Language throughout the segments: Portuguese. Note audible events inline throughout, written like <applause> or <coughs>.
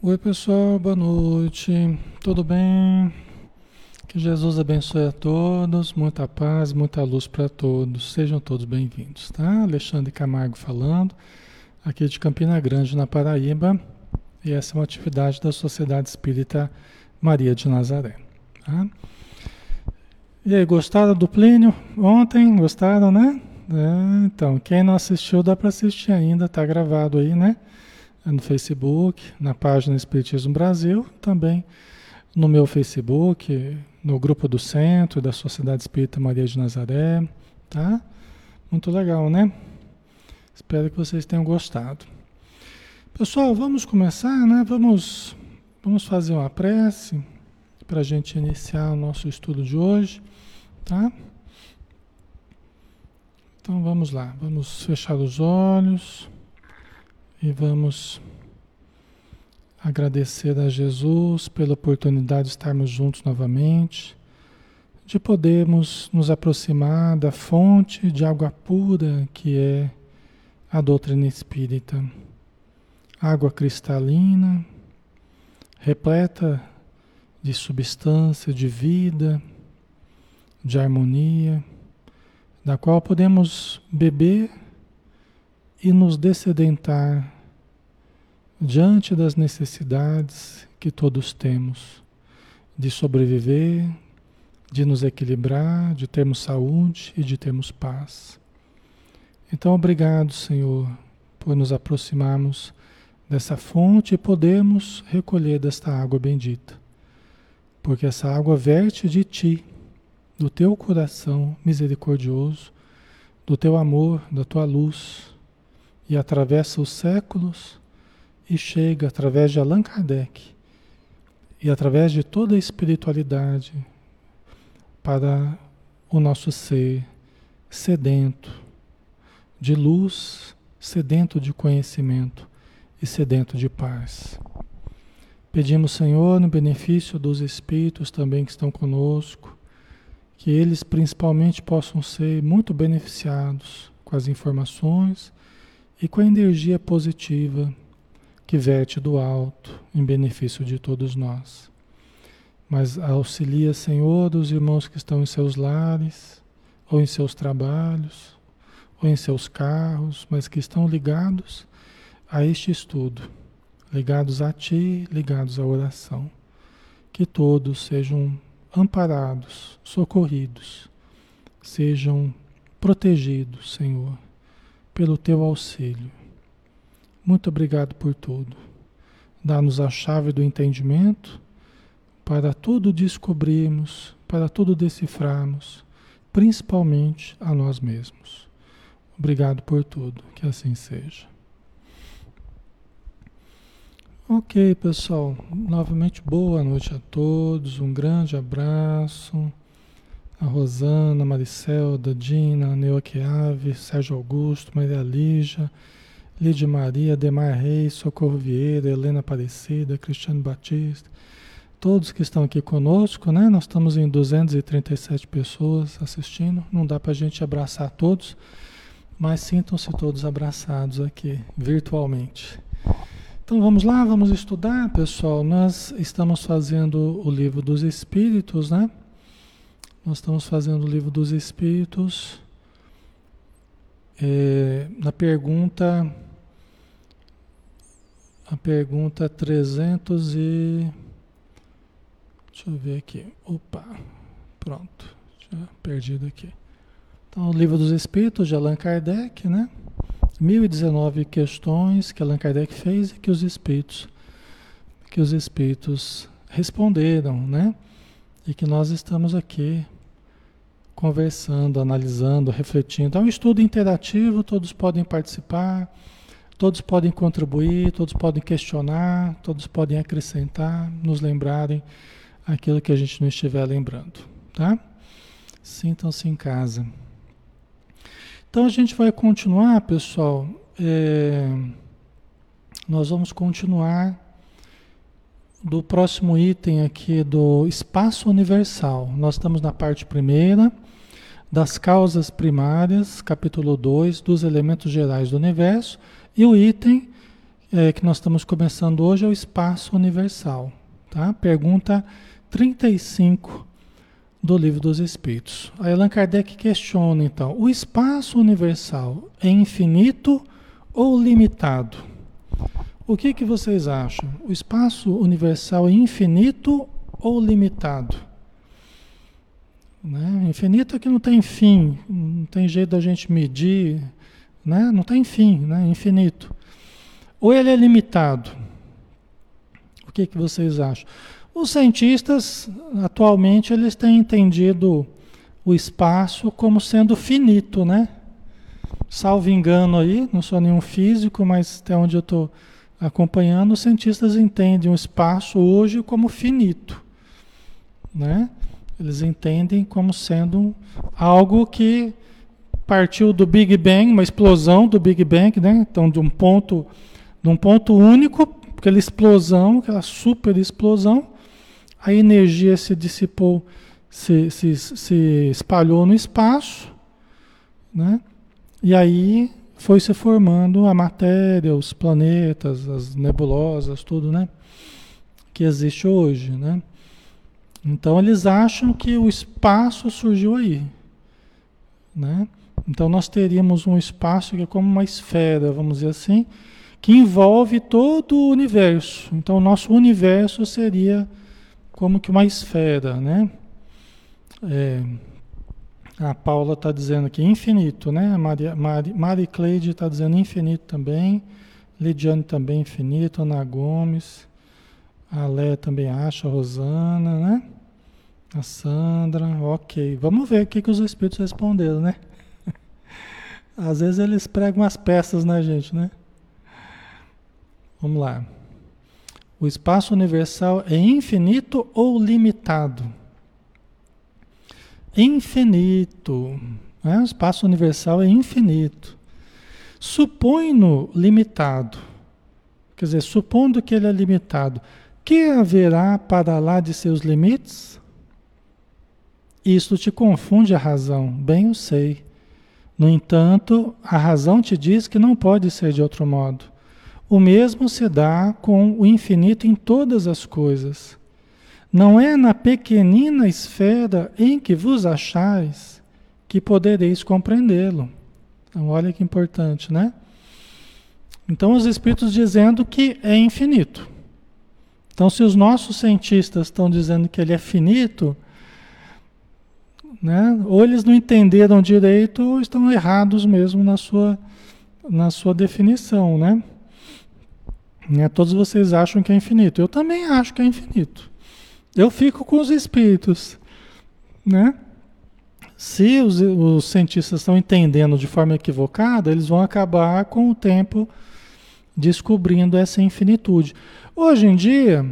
Oi, pessoal, boa noite. Tudo bem? Que Jesus abençoe a todos, muita paz, muita luz para todos. Sejam todos bem-vindos, tá? Alexandre Camargo falando, aqui de Campina Grande, na Paraíba. E essa é uma atividade da Sociedade Espírita Maria de Nazaré, tá? E aí, gostaram do Plínio ontem? Gostaram, né? É, então, quem não assistiu, dá para assistir ainda, tá gravado aí, né? No Facebook, na página Espiritismo Brasil, também no meu Facebook, no grupo do Centro da Sociedade Espírita Maria de Nazaré, tá? Muito legal, né? Espero que vocês tenham gostado. Pessoal, vamos começar, né? Vamos, vamos fazer uma prece para a gente iniciar o nosso estudo de hoje, tá? Então vamos lá, vamos fechar os olhos. E vamos agradecer a Jesus pela oportunidade de estarmos juntos novamente, de podermos nos aproximar da fonte de água pura que é a doutrina espírita. Água cristalina, repleta de substância, de vida, de harmonia, da qual podemos beber e nos descedentar diante das necessidades que todos temos de sobreviver, de nos equilibrar, de termos saúde e de termos paz. Então, obrigado, Senhor, por nos aproximarmos dessa fonte e podermos recolher desta água bendita. Porque essa água verte de ti, do teu coração misericordioso, do teu amor, da tua luz e atravessa os séculos e chega através de Allan Kardec e através de toda a espiritualidade para o nosso ser sedento de luz, sedento de conhecimento e sedento de paz. Pedimos, Senhor, no benefício dos espíritos também que estão conosco, que eles principalmente possam ser muito beneficiados com as informações e com a energia positiva que verte do alto em benefício de todos nós. Mas auxilia, Senhor, os irmãos que estão em seus lares, ou em seus trabalhos, ou em seus carros, mas que estão ligados a este estudo, ligados a Ti, ligados à oração. Que todos sejam amparados, socorridos, sejam protegidos, Senhor pelo teu auxílio. Muito obrigado por tudo. Dá-nos a chave do entendimento para tudo descobrirmos, para tudo decifrarmos, principalmente a nós mesmos. Obrigado por tudo, que assim seja. Ok, pessoal. Novamente, boa noite a todos. Um grande abraço a Rosana, a Maricelda, Dina, Neoquiave, Sérgio Augusto, Maria Lígia, Lídia Maria, Demar Reis, Socorro Vieira, Helena Aparecida, Cristiano Batista, todos que estão aqui conosco, né? Nós estamos em 237 pessoas assistindo, não dá para a gente abraçar todos, mas sintam-se todos abraçados aqui, virtualmente. Então vamos lá, vamos estudar, pessoal. Nós estamos fazendo o livro dos Espíritos, né? Nós estamos fazendo o livro dos Espíritos. É, na pergunta. A pergunta 300 e. Deixa eu ver aqui. Opa, pronto. Já perdido aqui. Então, o livro dos Espíritos de Allan Kardec, né? 1019 questões que Allan Kardec fez e que os Espíritos, que os Espíritos responderam, né? E que nós estamos aqui conversando, analisando, refletindo. É um estudo interativo, todos podem participar, todos podem contribuir, todos podem questionar, todos podem acrescentar, nos lembrarem aquilo que a gente não estiver lembrando, tá? Sintam-se em casa. Então a gente vai continuar, pessoal. É, nós vamos continuar do próximo item aqui do espaço universal. Nós estamos na parte primeira das causas primárias, capítulo 2, dos elementos gerais do universo, e o item é, que nós estamos começando hoje é o espaço universal. Tá? Pergunta 35 do Livro dos Espíritos. Aí Allan Kardec questiona então: o espaço universal é infinito ou limitado? O que, que vocês acham? O espaço universal é infinito ou limitado? Né? Infinito é que não tem fim, não tem jeito da gente medir, né? não tem fim, né? infinito. Ou ele é limitado? O que, que vocês acham? Os cientistas, atualmente, eles têm entendido o espaço como sendo finito, né? Salvo engano aí, não sou nenhum físico, mas até onde eu estou acompanhando, os cientistas entendem o espaço hoje como finito, né? Eles entendem como sendo algo que partiu do Big Bang, uma explosão do Big Bang, né? Então, de um ponto, de um ponto único, aquela explosão, aquela super explosão, a energia se dissipou, se, se, se espalhou no espaço, né? E aí foi se formando a matéria, os planetas, as nebulosas, tudo, né? Que existe hoje, né? Então eles acham que o espaço surgiu aí, né? Então nós teríamos um espaço que é como uma esfera, vamos dizer assim, que envolve todo o universo. Então o nosso universo seria como que uma esfera, né? É, a Paula está dizendo aqui infinito, né? A Maria, Mari, Mari Cleide está dizendo infinito também. Lidiane também infinito. Ana Gomes. A Lé também acha. A Rosana, né? A Sandra. Ok. Vamos ver o que, que os espíritos responderam, né? <laughs> Às vezes eles pregam as peças na gente, né? Vamos lá. O espaço universal é infinito ou limitado? Infinito. Né? O espaço universal é infinito. Supõe-no limitado. Quer dizer, supondo que ele é limitado, que haverá para lá de seus limites? Isto te confunde a razão, bem eu sei. No entanto, a razão te diz que não pode ser de outro modo. O mesmo se dá com o infinito em todas as coisas. Não é na pequenina esfera em que vos achais que podereis compreendê-lo. Então, olha que importante, né? Então, os Espíritos dizendo que é infinito. Então, se os nossos cientistas estão dizendo que ele é finito, né? ou eles não entenderam direito, ou estão errados mesmo na sua, na sua definição, né? Né? Todos vocês acham que é infinito. Eu também acho que é infinito. Eu fico com os espíritos. Né? Se os, os cientistas estão entendendo de forma equivocada, eles vão acabar com o tempo descobrindo essa infinitude. Hoje em dia,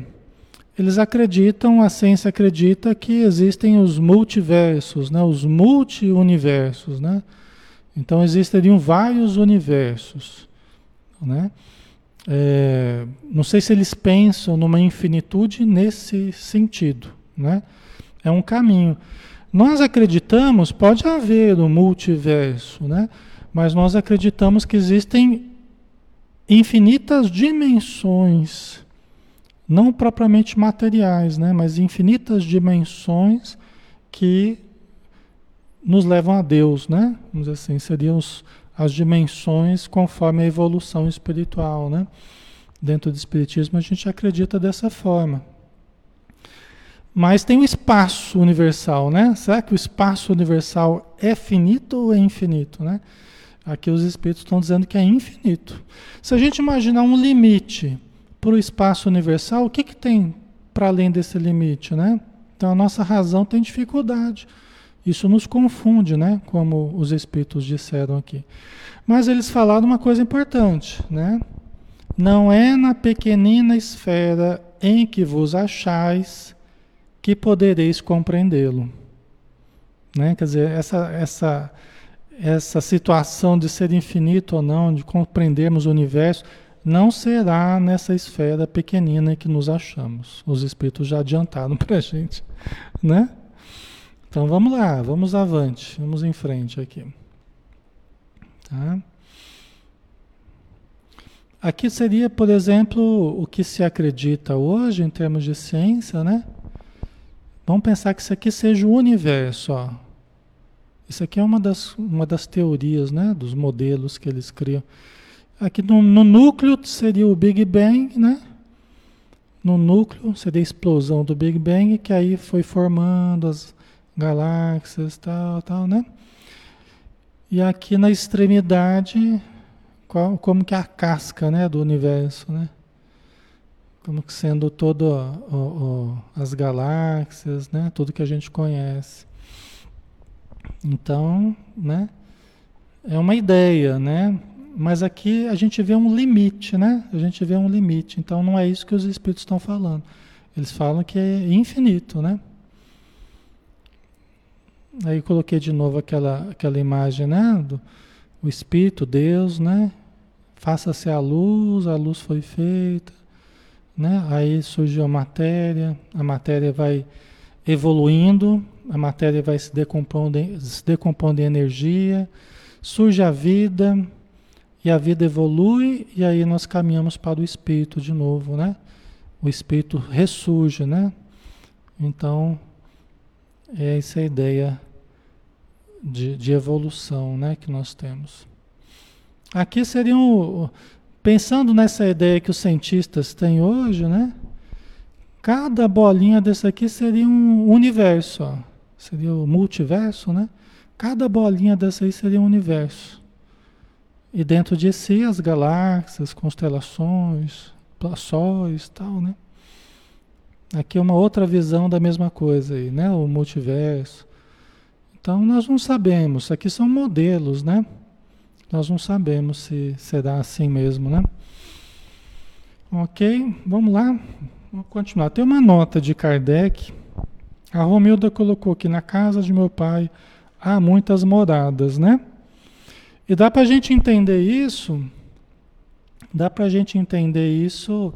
eles acreditam, a ciência acredita que existem os multiversos, né? os multi-universos. Né? Então existiriam vários universos. Né? É, não sei se eles pensam numa infinitude nesse sentido, né? É um caminho. Nós acreditamos, pode haver um multiverso, né? Mas nós acreditamos que existem infinitas dimensões, não propriamente materiais, né? Mas infinitas dimensões que nos levam a Deus, né? Vamos dizer assim, seriam os, as dimensões conforme a evolução espiritual, né? Dentro do espiritismo a gente acredita dessa forma. Mas tem o espaço universal, né? Será que o espaço universal é finito ou é infinito, né? Aqui os espíritos estão dizendo que é infinito. Se a gente imaginar um limite para o espaço universal, o que, que tem para além desse limite, né? Então a nossa razão tem dificuldade. Isso nos confunde, né? Como os espíritos disseram aqui. Mas eles falaram uma coisa importante, né? Não é na pequenina esfera em que vos achais que podereis compreendê-lo. Né? Quer dizer, essa, essa, essa situação de ser infinito ou não, de compreendermos o universo, não será nessa esfera pequenina que nos achamos. Os espíritos já adiantaram <laughs> para a gente, né? Então vamos lá, vamos avante, vamos em frente aqui. Tá? Aqui seria, por exemplo, o que se acredita hoje em termos de ciência, né? Vamos pensar que isso aqui seja o universo, ó. Isso aqui é uma das, uma das teorias, né? Dos modelos que eles criam. Aqui no, no núcleo seria o Big Bang, né? No núcleo seria a explosão do Big Bang, que aí foi formando as galáxias, tal, tal, né? E aqui na extremidade, qual, como que é a casca, né, do universo, né? Como que sendo todo as galáxias, né? Tudo que a gente conhece. Então, né? É uma ideia, né? Mas aqui a gente vê um limite, né? A gente vê um limite. Então não é isso que os espíritos estão falando. Eles falam que é infinito, né? Aí coloquei de novo aquela, aquela imagem, né? Do, o Espírito, Deus, né? Faça-se a luz, a luz foi feita, né? Aí surgiu a matéria, a matéria vai evoluindo, a matéria vai se decompondo, se decompondo em energia, surge a vida, e a vida evolui, e aí nós caminhamos para o Espírito de novo, né? O Espírito ressurge, né? Então, é essa a ideia de, de evolução né, que nós temos. Aqui seriam, pensando nessa ideia que os cientistas têm hoje, né? Cada bolinha dessa aqui seria um universo, ó. seria o multiverso, né? Cada bolinha dessa aí seria um universo. E dentro de si as galáxias, constelações, sóis, tal, né? Aqui é uma outra visão da mesma coisa aí, né? O multiverso. Então nós não sabemos, aqui são modelos, né? Nós não sabemos se será assim mesmo, né? Ok, vamos lá, vamos continuar. Tem uma nota de Kardec. A Romilda colocou que na casa de meu pai há muitas moradas, né? E dá para a gente entender isso, dá para a gente entender isso,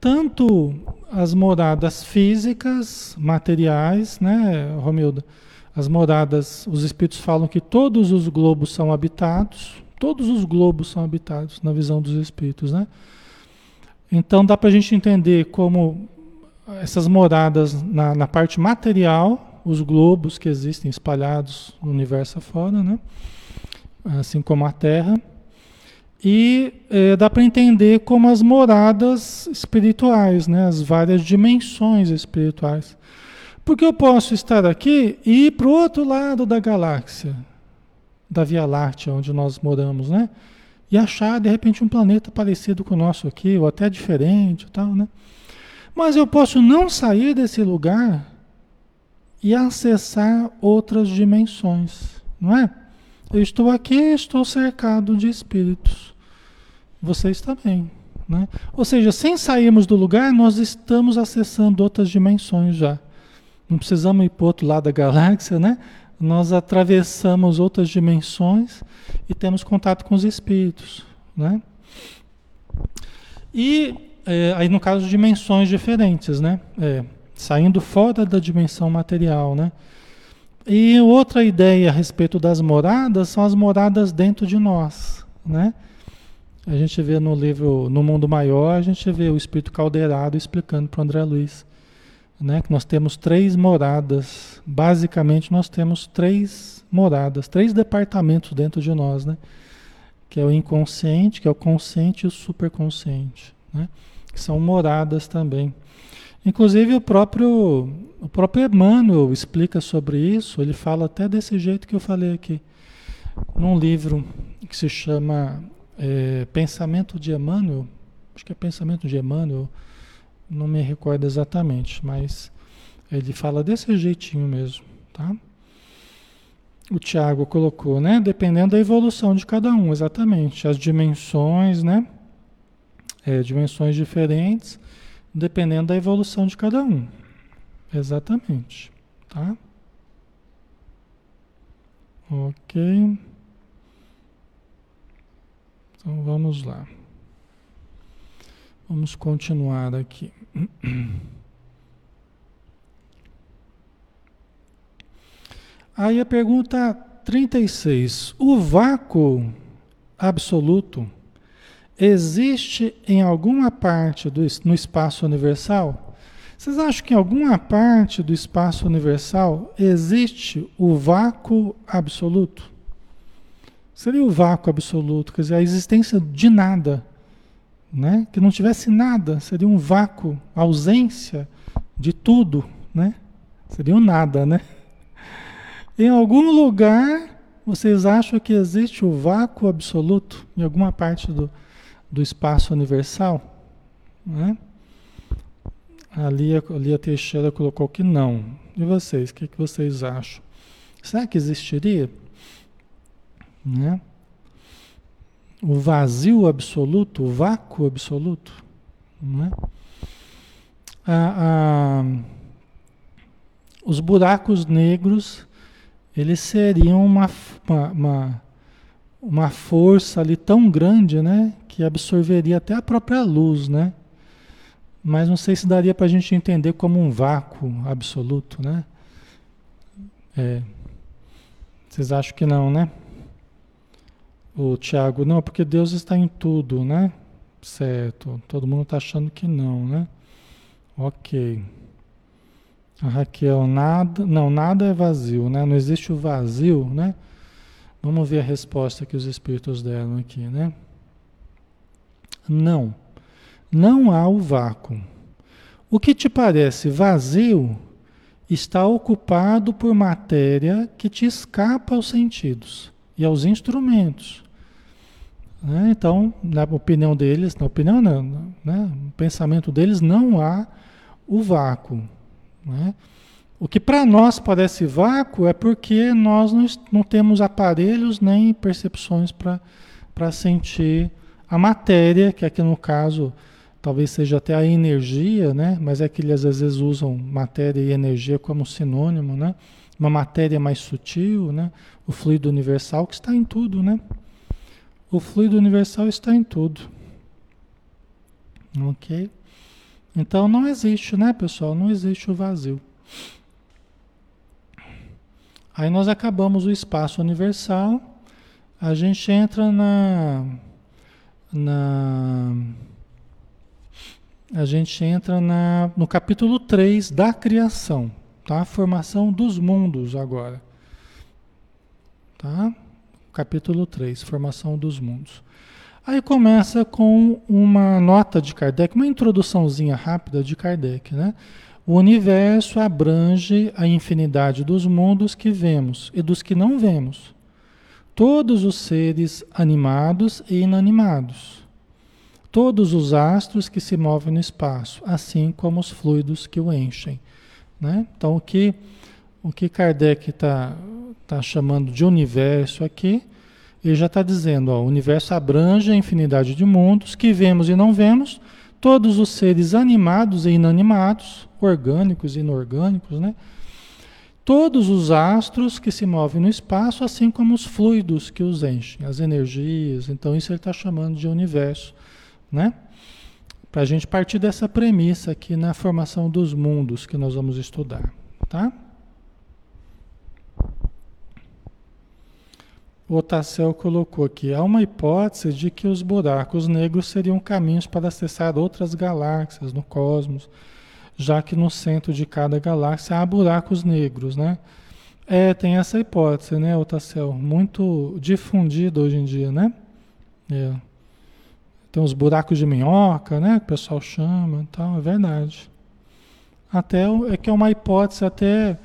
tanto as moradas físicas, materiais, né, Romilda? As moradas, os espíritos falam que todos os globos são habitados, todos os globos são habitados na visão dos espíritos, né? Então dá para a gente entender como essas moradas na, na, parte material, os globos que existem espalhados no universo afora, né? Assim como a Terra. E é, dá para entender como as moradas espirituais, né? As várias dimensões espirituais. Porque eu posso estar aqui e ir para o outro lado da galáxia, da Via Láctea, onde nós moramos, né? E achar, de repente, um planeta parecido com o nosso aqui, ou até diferente e tal, né? Mas eu posso não sair desse lugar e acessar outras dimensões, não é? Eu estou aqui estou cercado de espíritos. Vocês também, né? Ou seja, sem sairmos do lugar, nós estamos acessando outras dimensões já. Não precisamos ir para o outro lado da galáxia, né? Nós atravessamos outras dimensões e temos contato com os espíritos, né? E é, aí no caso dimensões diferentes, né? É, saindo fora da dimensão material, né? E outra ideia a respeito das moradas são as moradas dentro de nós, né? A gente vê no livro No Mundo Maior, a gente vê o Espírito Caldeirado explicando para o André Luiz né? Que nós temos três moradas. Basicamente, nós temos três moradas, três departamentos dentro de nós, né? Que é o inconsciente, que é o consciente e o superconsciente, né? Que são moradas também. Inclusive o próprio o próprio Emmanuel explica sobre isso. Ele fala até desse jeito que eu falei aqui, num livro que se chama é, Pensamento de Emmanuel. Acho que é Pensamento de Emmanuel não me recordo exatamente, mas ele fala desse jeitinho mesmo, tá? O Tiago colocou, né? Dependendo da evolução de cada um, exatamente. As dimensões, né? É, dimensões diferentes, dependendo da evolução de cada um. Exatamente, tá? Ok. Então vamos lá. Vamos continuar aqui. <clears throat> Aí a pergunta 36. O vácuo absoluto existe em alguma parte do, no espaço universal? Vocês acham que em alguma parte do espaço universal existe o vácuo absoluto? Seria o vácuo absoluto, quer dizer, a existência de nada, né? Que não tivesse nada, seria um vácuo, ausência de tudo, né? Seria um nada, né? <laughs> Em algum lugar vocês acham que existe o vácuo absoluto em alguma parte do, do espaço universal? Né? Ali, ali a Teixeira colocou que não. E vocês, o que, que vocês acham? Será que existiria? Né? O vazio absoluto, o vácuo absoluto? Né? A, a, os buracos negros eles seriam uma, uma, uma, uma, força ali tão grande, né? Que absorveria até a própria luz, né? Mas não sei se daria para a gente entender como um vácuo absoluto, né? É. Vocês acham que não, né? O Tiago, não, porque Deus está em tudo, né? Certo. Todo mundo está achando que não, né? Ok. A Raquel, nada, não, nada é vazio, né? Não existe o vazio, né? Vamos ver a resposta que os espíritos deram aqui, né? Não. Não há o vácuo. O que te parece vazio está ocupado por matéria que te escapa aos sentidos e aos instrumentos. Né? Então, na opinião deles, na opinião não, né? no pensamento deles, não há o vácuo. Né? O que para nós parece vácuo é porque nós não, não temos aparelhos nem percepções para sentir a matéria, que aqui no caso talvez seja até a energia, né? mas é que eles às vezes usam matéria e energia como sinônimo, né? uma matéria mais sutil, né? o fluido universal que está em tudo. Né? O fluido universal está em tudo. Ok? Então não existe, né, pessoal? Não existe o vazio. Aí nós acabamos o espaço universal, a gente entra na na a gente entra na, no capítulo 3 da criação, tá? A formação dos mundos agora. Tá? Capítulo 3, formação dos mundos. Aí começa com uma nota de Kardec, uma introduçãozinha rápida de Kardec, né? O universo abrange a infinidade dos mundos que vemos e dos que não vemos. Todos os seres animados e inanimados. Todos os astros que se movem no espaço, assim como os fluidos que o enchem. Né? Então, o que, o que Kardec está tá chamando de universo aqui ele já está dizendo, ó, o universo abrange a infinidade de mundos que vemos e não vemos, todos os seres animados e inanimados, orgânicos e inorgânicos, né? Todos os astros que se movem no espaço, assim como os fluidos que os enchem, as energias. Então, isso ele está chamando de universo, né? Para a gente partir dessa premissa aqui na formação dos mundos que nós vamos estudar, tá? o Otacel colocou aqui, há uma hipótese de que os buracos negros seriam caminhos para acessar outras galáxias no cosmos, já que no centro de cada galáxia há buracos negros, né? É, tem essa hipótese, né, Otacel? Muito difundida hoje em dia, né? É. Tem os buracos de minhoca, né? Que o pessoal chama e tal, é verdade. Até é que é uma hipótese até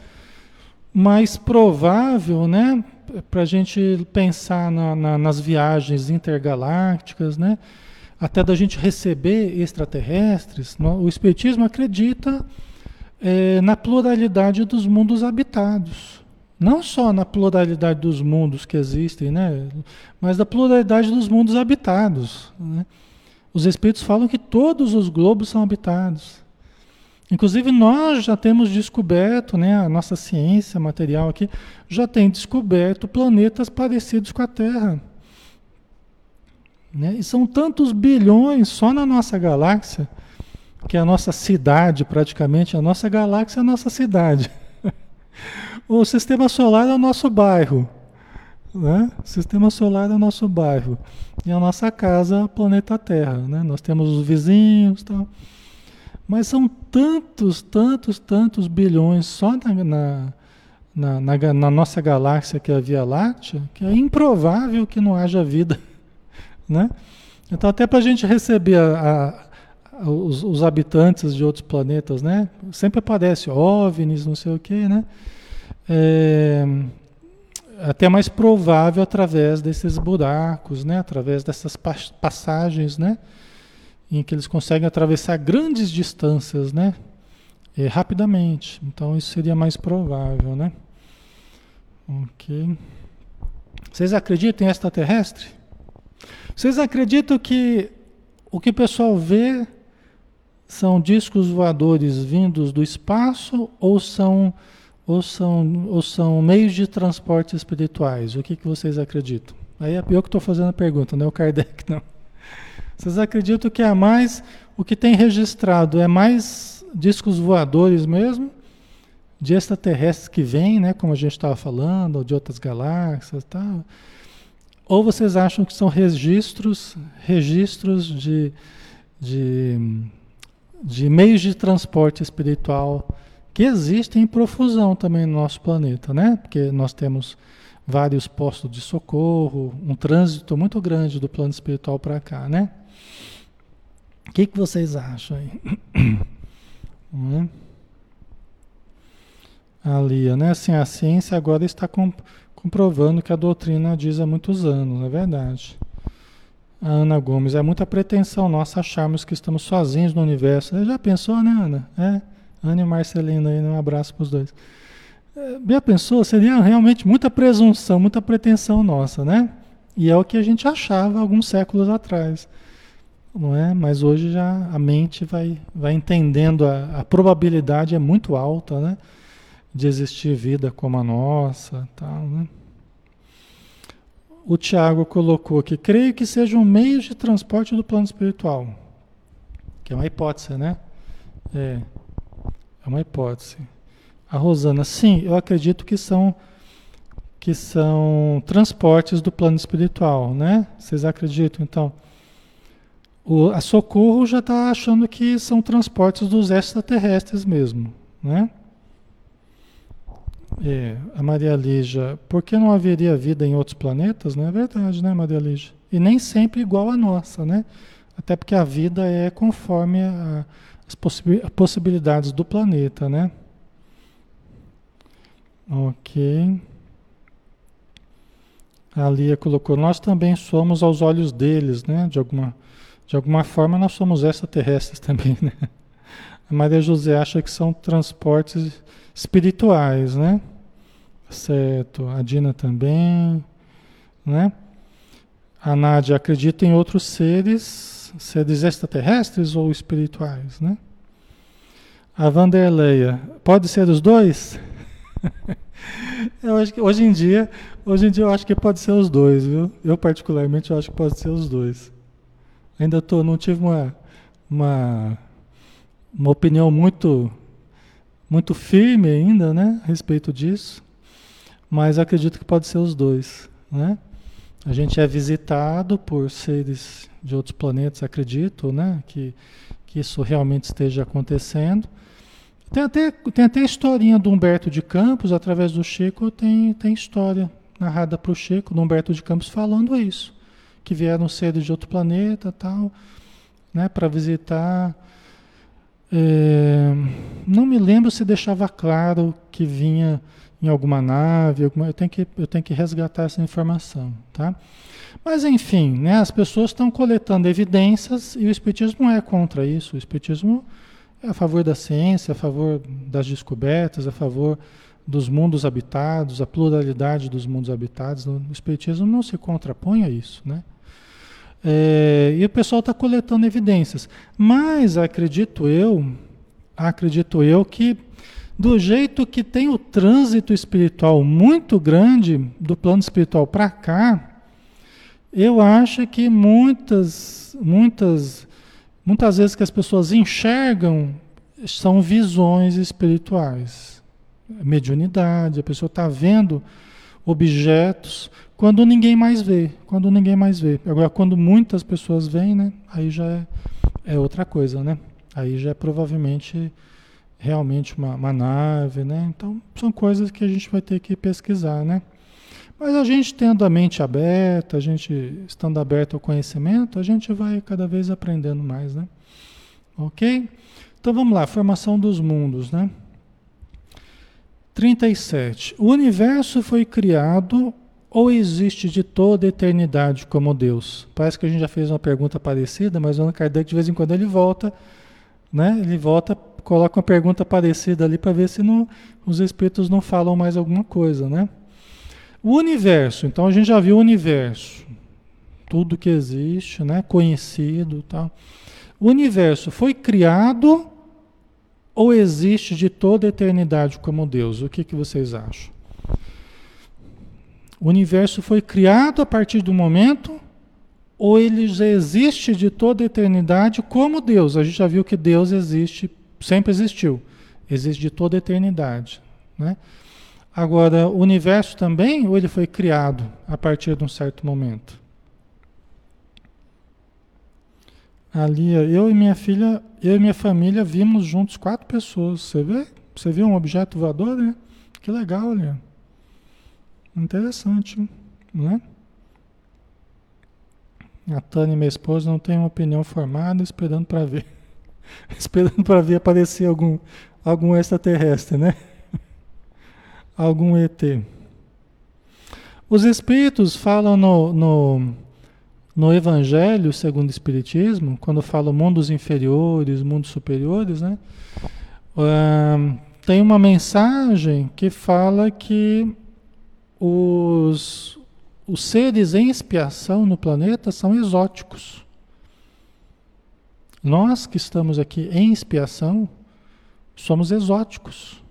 mais provável, né? para a gente pensar na, na, nas viagens intergalácticas, né? Até da gente receber extraterrestres, o Espiritismo acredita é, na pluralidade dos mundos habitados. Não só na pluralidade dos mundos que existem, né? mas da pluralidade dos mundos habitados. Né? Os Espíritos falam que todos os globos são habitados. Inclusive nós já temos descoberto, né, a nossa ciência material aqui já tem descoberto planetas parecidos com a Terra. Né? E são tantos bilhões só na nossa galáxia, que é a nossa cidade praticamente, a nossa galáxia é a nossa cidade. <laughs> o sistema solar é o nosso bairro. Né? O sistema solar é o nosso bairro. E a nossa casa o planeta Terra. Né? Nós temos os vizinhos tal. Mas são tantos, tantos, tantos bilhões só na, na, na, na, na nossa galáxia, que é a Via Láctea, que é improvável que não haja vida. <laughs> Né? Então, até para a gente receber a, a, os, os, habitantes de outros planetas, né? Sempre aparece OVNIs, não sei o quê, né? É, até mais provável através desses buracos, né? Através dessas passagens, né? Em que eles conseguem atravessar grandes distâncias, né? E rapidamente. Então isso seria mais provável, né? Ok. Vocês acreditam em extraterrestre? Vocês acreditam que o que o pessoal vê são discos voadores vindos do espaço ou são, ou são, ou são meios de transporte espirituais? O que, que vocês acreditam? Aí é eu que estou fazendo a pergunta, não é o Kardec, não. Vocês acreditam que é mais, o que tem registrado é mais discos voadores mesmo? De extraterrestres que vêm, né, como a gente estava falando, ou de outras galáxias tal? Ou vocês acham que são registros, registros de, de, de meios de transporte espiritual que existem em profusão também no nosso planeta, né? Porque nós temos vários postos de socorro, um trânsito muito grande do plano espiritual para cá, né? O que, que vocês acham aí? <coughs> Hum? Ali, né? Assim, a ciência agora está com, comprovando que a doutrina diz há muitos anos, é verdade. A Ana Gomes, é muita pretensão nossa acharmos que estamos sozinhos no universo. Já pensou, né, Ana? É, Ana e Marcelina aí, um abraço para os dois. É, já pensou? Seria realmente muita presunção, muita pretensão nossa, né? E é o que a gente achava alguns séculos atrás, não é? Mas hoje já a mente vai, vai entendendo, a, a probabilidade é muito alta, né? De existir vida como a nossa, tal, né? O Tiago colocou aqui, creio que seja um meio de transporte do plano espiritual, que é uma hipótese, né? É, é uma hipótese. A Rosana, sim, eu acredito que são que são transportes do plano espiritual, né? Vocês acreditam? Então, o, a Socorro já está achando que são transportes dos extraterrestres mesmo, né? É, a Maria Lígia, por que não haveria vida em outros planetas? Não é verdade, né, Maria Lígia? E nem sempre igual a nossa, né? Até porque a vida é conforme a, as possibilidades do planeta, né? Ok. A Lia colocou, nós também somos aos olhos deles, né? De alguma, de alguma forma nós somos extraterrestres também, <laughs> né? A Maria José acha que são transportes espirituais, né? Certo. A Dina também, né? A Nádia acredita em outros seres, seres extraterrestres ou espirituais, né? A Vanderleia, pode ser os dois? <laughs> eu acho que hoje em dia, hoje em dia eu acho que pode ser os dois, viu? Eu particularmente eu acho que pode ser os dois. Ainda tô, não tive uma, uma, uma opinião muito muito firme ainda, né, a respeito disso, mas acredito que pode ser os dois, né? A gente é visitado por seres de outros planetas, acredito, né, que, que isso realmente esteja acontecendo. Tem até, tem até a historinha do Humberto de Campos, através do Chico, tem, tem história narrada para o Chico, do Humberto de Campos, falando isso, que vieram seres de outro planeta tal, né, para visitar é, não me lembro se deixava claro que vinha em alguma nave, alguma, eu, tenho que, eu tenho que resgatar essa informação, tá? Mas enfim, né, as pessoas estão coletando evidências e o Espiritismo não é contra isso. O Espiritismo é a favor da ciência, a favor das descobertas, a favor dos mundos habitados, a pluralidade dos mundos habitados. O Espiritismo não se contrapõe a isso, né? É, e o pessoal está coletando evidências. Mas acredito eu, acredito eu que do jeito que tem o trânsito espiritual muito grande do plano espiritual para cá, eu acho que muitas, muitas, muitas vezes que as pessoas enxergam são visões espirituais, mediunidade. A pessoa está vendo objetos, quando ninguém mais vê, quando ninguém mais vê. Agora, quando muitas pessoas veem, né, aí já é, é outra coisa, né? Aí já é provavelmente realmente uma, uma nave, né? Então, são coisas que a gente vai ter que pesquisar, né? Mas a gente tendo a mente aberta, a gente estando aberto ao conhecimento, a gente vai cada vez aprendendo mais, né? Ok? Então vamos lá, formação dos mundos, né? 37. O universo foi criado ou existe de toda eternidade como Deus? Parece que a gente já fez uma pergunta parecida, mas o Allan Kardec de vez em quando ele volta, né? Ele volta, coloca uma pergunta parecida ali para ver se não, os espíritos não falam mais alguma coisa, né? O universo, então a gente já viu o universo, tudo que existe, né? Conhecido, tal. O universo foi criado ou existe de toda eternidade como Deus? O que, que vocês acham? O universo foi criado a partir do momento ou ele já existe de toda eternidade como Deus? A gente já viu que Deus existe, sempre existiu, existe de toda eternidade, né? Agora, o universo também ou ele foi criado a partir de um certo momento? Ali, eu e minha filha, eu e minha família vimos juntos quatro pessoas. Você vê? Você viu um objeto voador, né? Que legal, olha. Interessante, né? A Tânia, minha esposa, não tem uma opinião formada, esperando para ver. <laughs> esperando para ver aparecer algum, algum extraterrestre, né? <laughs> algum ET. Os espíritos falam no, no no Evangelho segundo o Espiritismo, quando fala mundos inferiores, mundos superiores, né? Uh, tem uma mensagem que fala que os, os seres em expiação no planeta são exóticos. Nós que estamos aqui em expiação somos exóticos.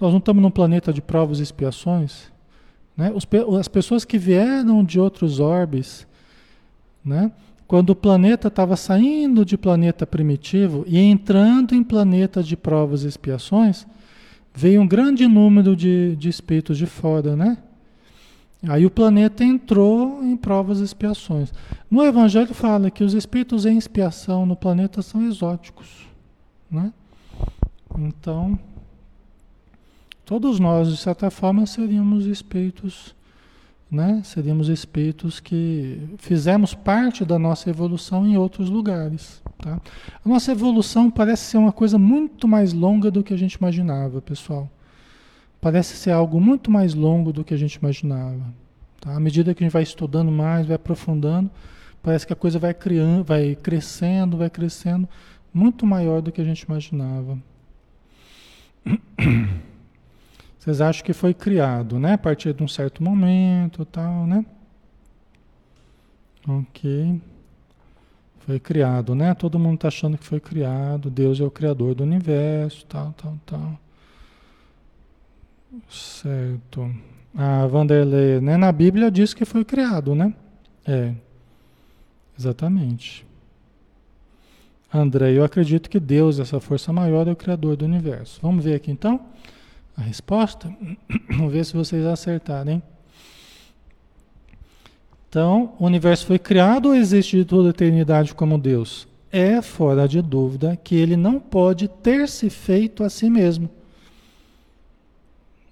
Nós não estamos num planeta de provas e expiações. Né? As pessoas que vieram de outros orbes, né? Quando o planeta estava saindo de planeta primitivo e entrando em planeta de provas e expiações, veio um grande número de, de espíritos de fora, né? Aí o planeta entrou em provas e expiações. No Evangelho fala que os espíritos em expiação no planeta são exóticos, né? Então, todos nós, de certa forma, seríamos espíritos né? Seríamos espíritos que fizemos parte da nossa evolução em outros lugares. Tá? A nossa evolução parece ser uma coisa muito mais longa do que a gente imaginava, pessoal. Parece ser algo muito mais longo do que a gente imaginava. Tá? À medida que a gente vai estudando mais, vai aprofundando, parece que a coisa vai criando, vai crescendo, vai crescendo, muito maior do que a gente imaginava. <clears throat> Vocês acham que foi criado, né? A partir de um certo momento, tal, né? Ok. Foi criado, né? Todo mundo está achando que foi criado. Deus é o criador do universo, tal, tal, tal. Certo. A Vanderlei, né? Na Bíblia diz que foi criado, né? É. Exatamente. André, eu acredito que Deus, essa força maior, é o criador do universo. Vamos ver aqui então? A resposta? <clears throat> Vamos ver se vocês acertarem. Então, o universo foi criado ou existe de toda a eternidade como Deus? É fora de dúvida que ele não pode ter se feito a si mesmo.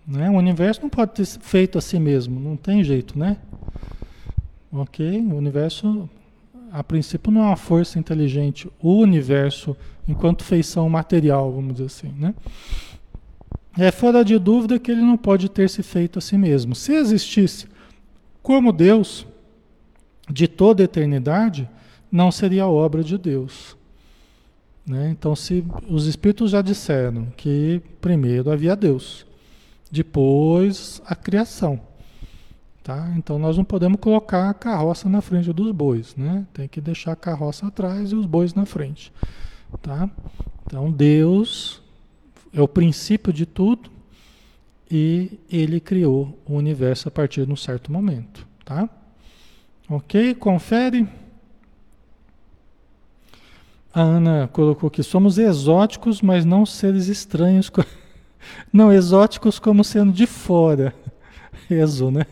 Né? O universo não pode ter feito a si mesmo, não tem jeito, né? Ok? O universo, a princípio, não é uma força inteligente. O universo, enquanto feição material, vamos dizer assim, né? É fora de dúvida que ele não pode ter se feito a si mesmo. Se existisse como Deus de toda a eternidade, não seria obra de Deus. Né? Então, se os Espíritos já disseram que primeiro havia Deus, depois a criação. Tá? Então nós não podemos colocar a carroça na frente dos bois, né? Tem que deixar a carroça atrás e os bois na frente, tá? Então Deus é o princípio de tudo e ele criou o universo a partir de um certo momento, tá? Ok? Confere. A Ana colocou que somos exóticos, mas não seres estranhos. <laughs> Não, exóticos como sendo de fora. <laughs> Exo, né?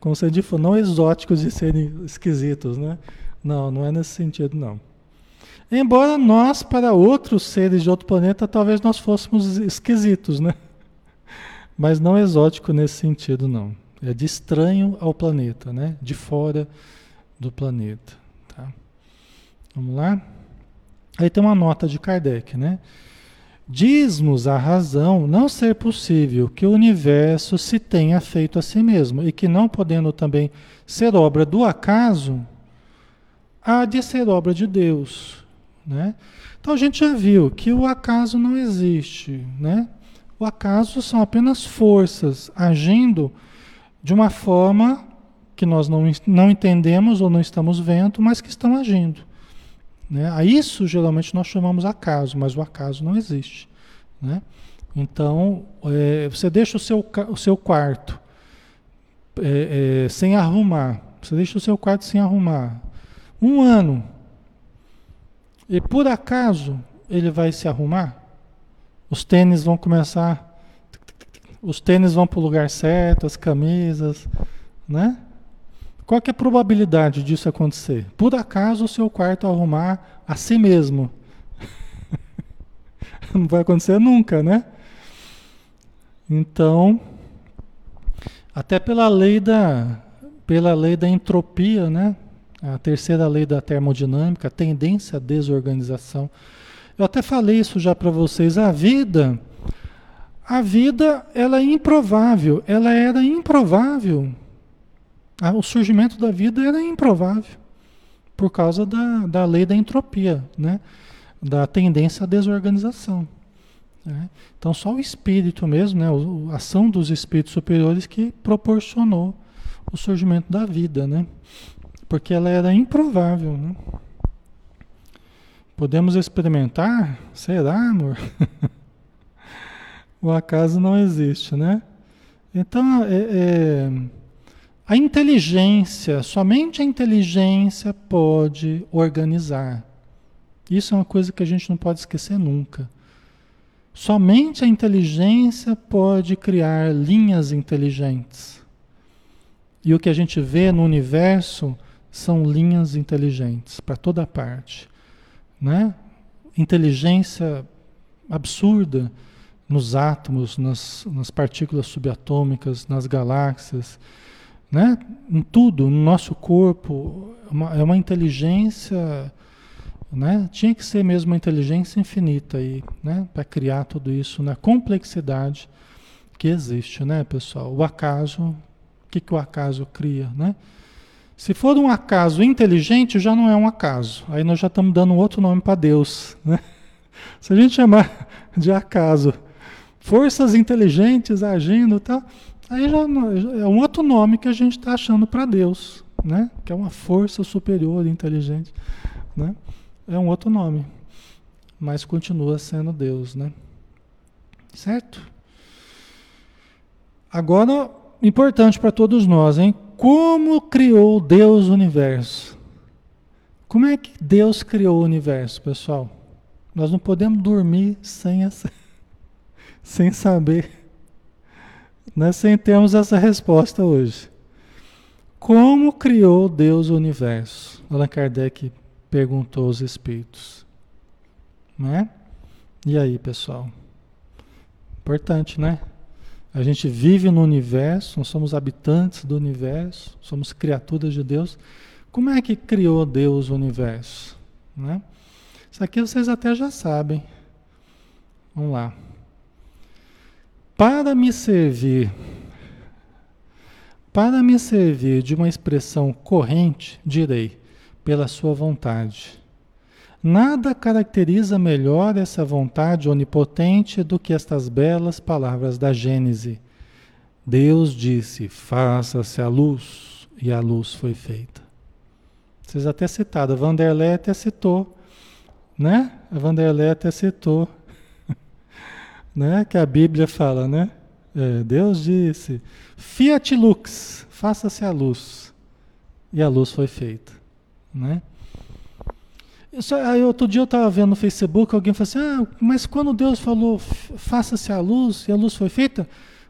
Como se de não exóticos de serem esquisitos, né? Não, não é nesse sentido, não. Embora nós, para outros seres de outro planeta, talvez nós fôssemos esquisitos, né? Mas não exótico nesse sentido, não. É de estranho ao planeta, né? De fora do planeta. Tá? Vamos lá? Aí tem uma nota de Kardec, né? Diz-nos a razão não ser possível que o universo se tenha feito a si mesmo e que não podendo também ser obra do acaso, há de ser obra de Deus, né? Então a gente já viu que o acaso não existe, né? O acaso são apenas forças agindo de uma forma que nós não, não entendemos ou não estamos vendo, mas que estão agindo. Né? A isso geralmente nós chamamos acaso, mas o acaso não existe. Né? Então, é, você deixa o seu, o seu quarto é, é, sem arrumar, você deixa o seu quarto sem arrumar, um ano, e por acaso ele vai se arrumar? Os tênis vão começar, os tênis vão para o lugar certo, as camisas, né? Qual é a probabilidade disso acontecer? Por acaso o seu quarto arrumar a si mesmo? <laughs> Não vai acontecer nunca, né? Então, até pela lei da pela lei da entropia, né? A terceira lei da termodinâmica, tendência à desorganização. Eu até falei isso já para vocês, a vida a vida ela é improvável, ela era improvável o surgimento da vida era improvável por causa da, da lei da entropia, né? da tendência à desorganização. Né? Então, só o espírito mesmo, né? a ação dos espíritos superiores que proporcionou o surgimento da vida, né? Porque ela era improvável. Né? Podemos experimentar? Será, amor? <laughs> o acaso não existe, né? Então, é, é a inteligência, somente a inteligência pode organizar. Isso é uma coisa que a gente não pode esquecer nunca. Somente a inteligência pode criar linhas inteligentes. E o que a gente vê no universo são linhas inteligentes para toda parte, né? Inteligência absurda nos átomos, nas, nas partículas subatômicas, nas galáxias né? Em tudo, no nosso corpo, uma, é uma inteligência, né? Tinha que ser mesmo uma inteligência infinita aí, né? Para criar tudo isso na complexidade que existe, né, pessoal? O acaso, o que, que o acaso cria, né? Se for um acaso inteligente, já não é um acaso. Aí nós já estamos dando outro nome para Deus, né? Se a gente chamar de acaso, forças inteligentes agindo, tá? Aí já é um outro nome que a gente está achando para Deus, né? Que é uma força superior, inteligente, né? É um outro nome, mas continua sendo Deus, né? Certo? Agora, importante para todos nós, hein? Como criou Deus o universo? Como é que Deus criou o universo, pessoal? Nós não podemos dormir sem, essa, <laughs> sem saber nós temos essa resposta hoje. Como criou Deus o universo? Allan Kardec perguntou aos espíritos. Né? E aí, pessoal? Importante, né? A gente vive no universo, nós somos habitantes do universo, somos criaturas de Deus. Como é que criou Deus o universo? Né? Isso aqui vocês até já sabem. Vamos lá. Para me servir, para me servir de uma expressão corrente, direi, pela sua vontade. Nada caracteriza melhor essa vontade onipotente do que estas belas palavras da Gênese. Deus disse: Faça-se a luz, e a luz foi feita. Vocês até citaram, a Vanderlei até citou, né? A Vanderlei até citou <laughs> né? Que a Bíblia fala, né? É, Deus disse: Fiat lux, faça-se a luz. E a luz foi feita, né? Isso, aí outro dia eu estava vendo no Facebook, alguém falou assim: Ah, mas quando Deus falou faça-se a luz e a luz foi feita,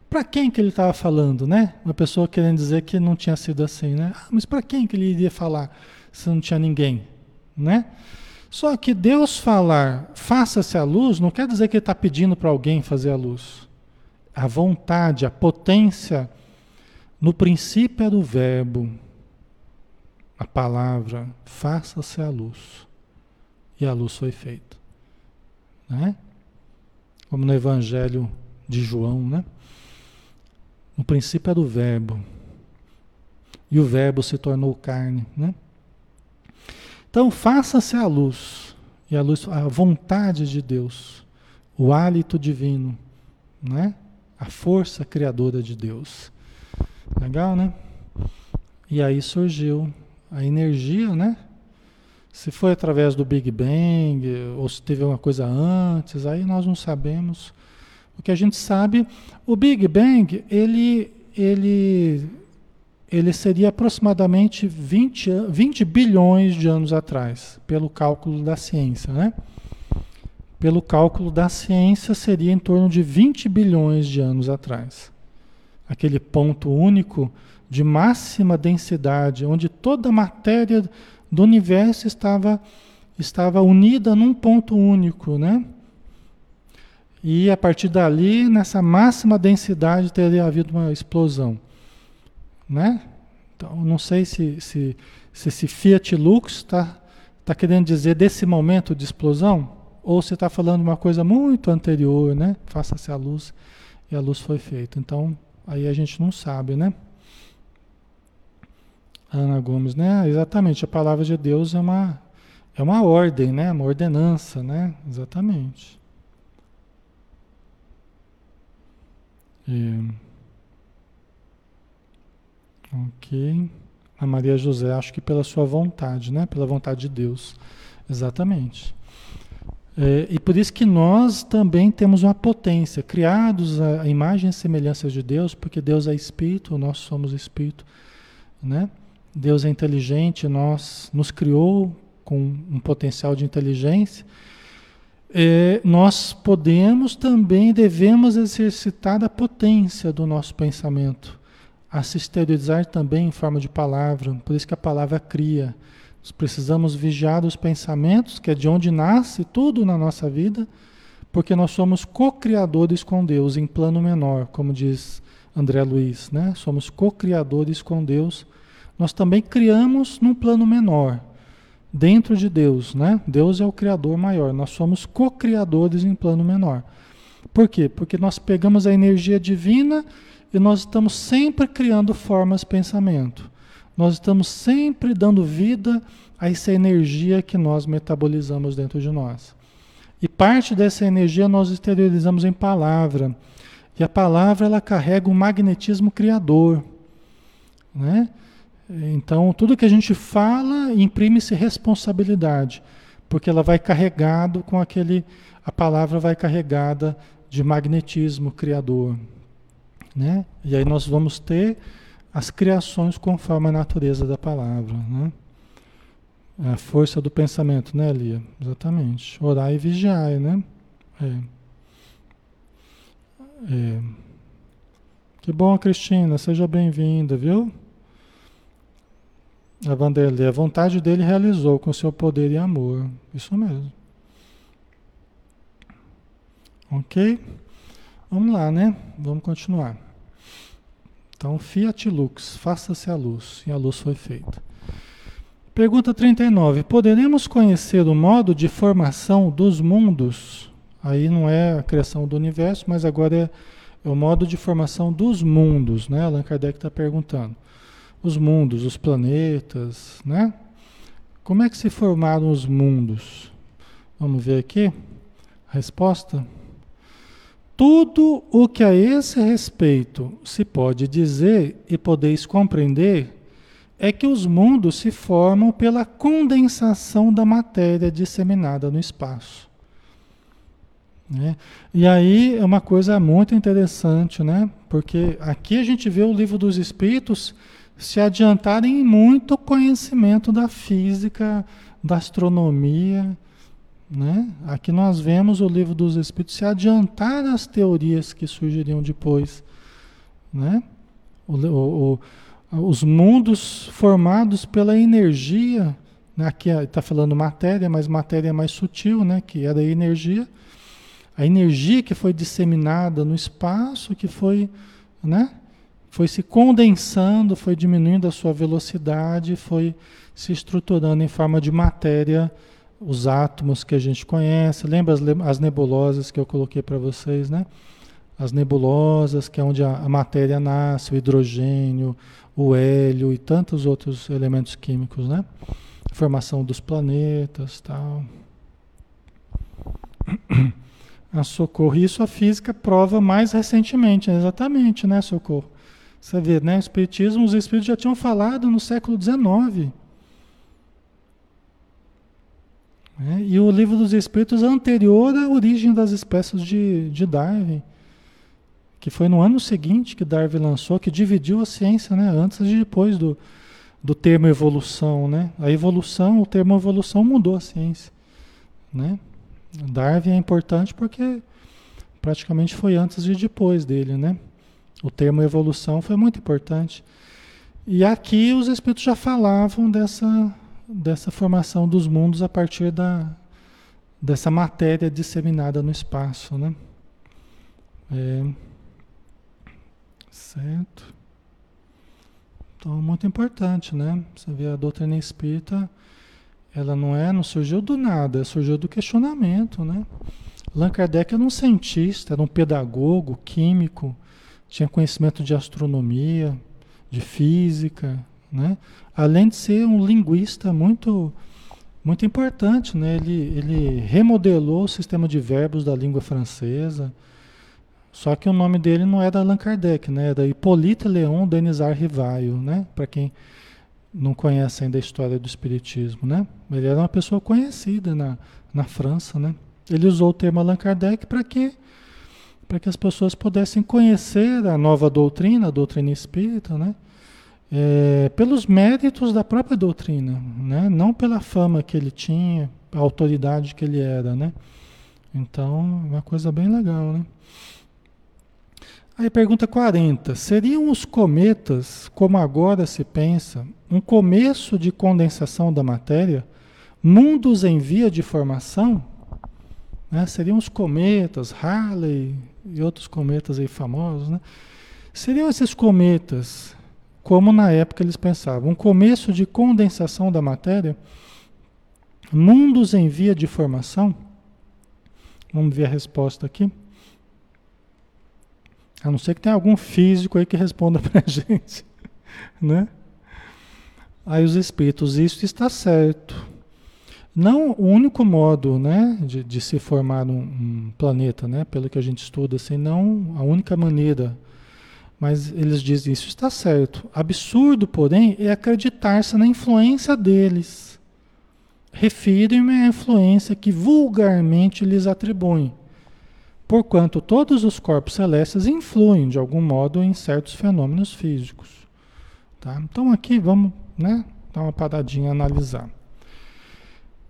Para quem que ele estava falando, né? Uma pessoa querendo dizer que não tinha sido assim, né? Ah, mas para quem que ele iria falar se não tinha ninguém, né? Só que Deus falar, faça-se a luz, não quer dizer que ele está pedindo para alguém fazer a luz. A vontade, a potência, no princípio é do verbo, a palavra, faça-se a luz. E a luz foi feita. Né? Como no Evangelho de João, né? No princípio era o verbo. E o verbo se tornou carne, né? Então, faça-se a luz. E a luz, a vontade de Deus, o hálito divino, né? A força criadora de Deus. Legal, né? E aí surgiu a energia, né? Se foi através do Big Bang ou se teve uma coisa antes, aí nós não sabemos. O que a gente sabe, o Big Bang, ele, ele, ele seria aproximadamente 20, 20 bilhões de anos atrás, pelo cálculo da ciência, né? Pelo cálculo da ciência, seria em torno de 20 bilhões de anos atrás. Aquele ponto único de máxima densidade, onde toda a matéria do universo estava, estava unida num ponto único, né? E a partir dali, nessa máxima densidade, teria havido uma explosão. Né? Então, não sei se, se, se esse Fiat Lux está tá querendo dizer desse momento de explosão, ou se está falando uma coisa muito anterior, né? Faça-se a luz, e a luz foi feita. Então, aí a gente não sabe, né? Ana Gomes, né? Exatamente, a palavra de Deus é uma, é uma ordem, né? Uma ordenança, né? Exatamente. É. Ok. A Maria José, acho que pela sua vontade, né? Pela vontade de Deus. Exatamente. É, e por isso que nós também temos uma potência, criados à imagem e semelhança de Deus, porque Deus é Espírito, nós somos Espírito, né? Deus é inteligente, nós nos criou com um potencial de inteligência é, nós podemos também, devemos exercitar a potência do nosso pensamento, a se exteriorizar também em forma de palavra, por isso que a palavra cria. Nós precisamos vigiar os pensamentos, que é de onde nasce tudo na nossa vida, porque nós somos co-criadores com Deus em plano menor, como diz André Luiz, né? Somos co-criadores com Deus. Nós também criamos num plano menor dentro de Deus, né? Deus é o criador maior, nós somos co-criadores em plano menor. Por quê? Porque nós pegamos a energia divina e nós estamos sempre criando formas pensamento. Nós estamos sempre dando vida a essa energia que nós metabolizamos dentro de nós. E parte dessa energia nós exteriorizamos em palavra. E a palavra ela carrega um magnetismo criador, né? Então, tudo que a gente fala imprime-se responsabilidade, porque ela vai carregado com aquele a palavra vai carregada de magnetismo criador, né? E aí nós vamos ter as criações conforme a natureza da palavra, né? A força do pensamento, né, Lia? Exatamente. Orar e vigiar, né? É. É. Que bom, Cristina. Seja bem-vinda, viu? A Vanderlei, a vontade dele realizou com seu poder e amor. Isso mesmo. Ok? Vamos lá, né? Vamos continuar. Então, Fiat Lux, faça-se a luz. E a luz foi feita. Pergunta 39. Poderemos conhecer o modo de formação dos mundos? Aí não é a criação do universo, mas agora é, é o modo de formação dos mundos, né? Allan Kardec está perguntando os mundos, os planetas, né? Como é que se formaram os mundos? Vamos ver aqui a resposta. Tudo o que a esse respeito se pode dizer e podeis compreender é que os mundos se formam pela condensação da matéria disseminada no espaço. Né? E aí é uma coisa muito interessante, né? Porque aqui a gente vê o livro dos Espíritos se adiantarem em muito conhecimento da física, da astronomia. Né? Aqui nós vemos o livro dos Espíritos se adiantar às teorias que surgiriam depois né? O, o, o, os mundos formados pela energia, né? aqui está falando matéria, mas matéria é mais sutil, né? que é da energia. A energia que foi disseminada no espaço, que foi, né? Foi se condensando, foi diminuindo a sua velocidade, foi se estruturando em forma de matéria, os átomos que a gente conhece. Lembra as, as nebulosas que eu coloquei para vocês, né? As nebulosas, que é onde a, a matéria nasce, o hidrogênio, o hélio e tantos outros elementos químicos, né? Formação dos planetas, tal. <coughs> A socorro. Isso a física prova mais recentemente, exatamente, né, socorro? Você vê, né? O espiritismo, os espíritos já tinham falado no século XIX. É, e o livro dos Espíritos é anterior à origem das espécies de, de Darwin, que foi no ano seguinte que Darwin lançou, que dividiu a ciência, né, antes e depois do, do termo evolução. Né? A evolução, o termo evolução mudou a ciência. Né? Darwin é importante porque praticamente foi antes e depois dele. Né? O termo evolução foi muito importante. E aqui os espíritos já falavam dessa dessa formação dos mundos a partir da, dessa matéria disseminada no espaço, né? É, certo. Então, muito importante, né? Você vê a doutrina espírita, ela não é, não surgiu do nada, surgiu do questionamento, né? Allan Kardec era um cientista, era um pedagogo, químico, tinha conhecimento de astronomia, de física, né? Além de ser um linguista muito muito importante, né? Ele, ele remodelou o sistema de verbos da língua francesa. Só que o nome dele não era Allan Kardec, né? Era Hippolyte Léon Denisard Rivaio, né? Para quem não conhece ainda a história do espiritismo, né? Ele era uma pessoa conhecida na, na França, né? Ele usou o termo Allan Kardec para que para que as pessoas pudessem conhecer a nova doutrina, a doutrina espírita, né? é, pelos méritos da própria doutrina, né? não pela fama que ele tinha, a autoridade que ele era. Né? Então, uma coisa bem legal. Né? Aí pergunta 40. Seriam os cometas, como agora se pensa, um começo de condensação da matéria, mundos em via de formação? Né? Seriam os cometas, Harley e outros cometas aí famosos, né? Seriam esses cometas como na época eles pensavam. Um começo de condensação da matéria, mundos em via de formação. Vamos ver a resposta aqui. A não ser que tenha algum físico aí que responda <laughs> para a gente. Né? Aí os espíritos, isso está certo. Não o único modo né, de, de se formar um, um, planeta, né, pelo que a gente estuda, assim, não a única maneira mas eles dizem isso está certo. Absurdo, porém, é acreditar-se na influência deles. Refirem-me à influência que vulgarmente lhes atribuem, porquanto todos os corpos celestes influem de algum modo em certos fenômenos físicos. Tá? Então aqui vamos né, dar uma paradinha analisar.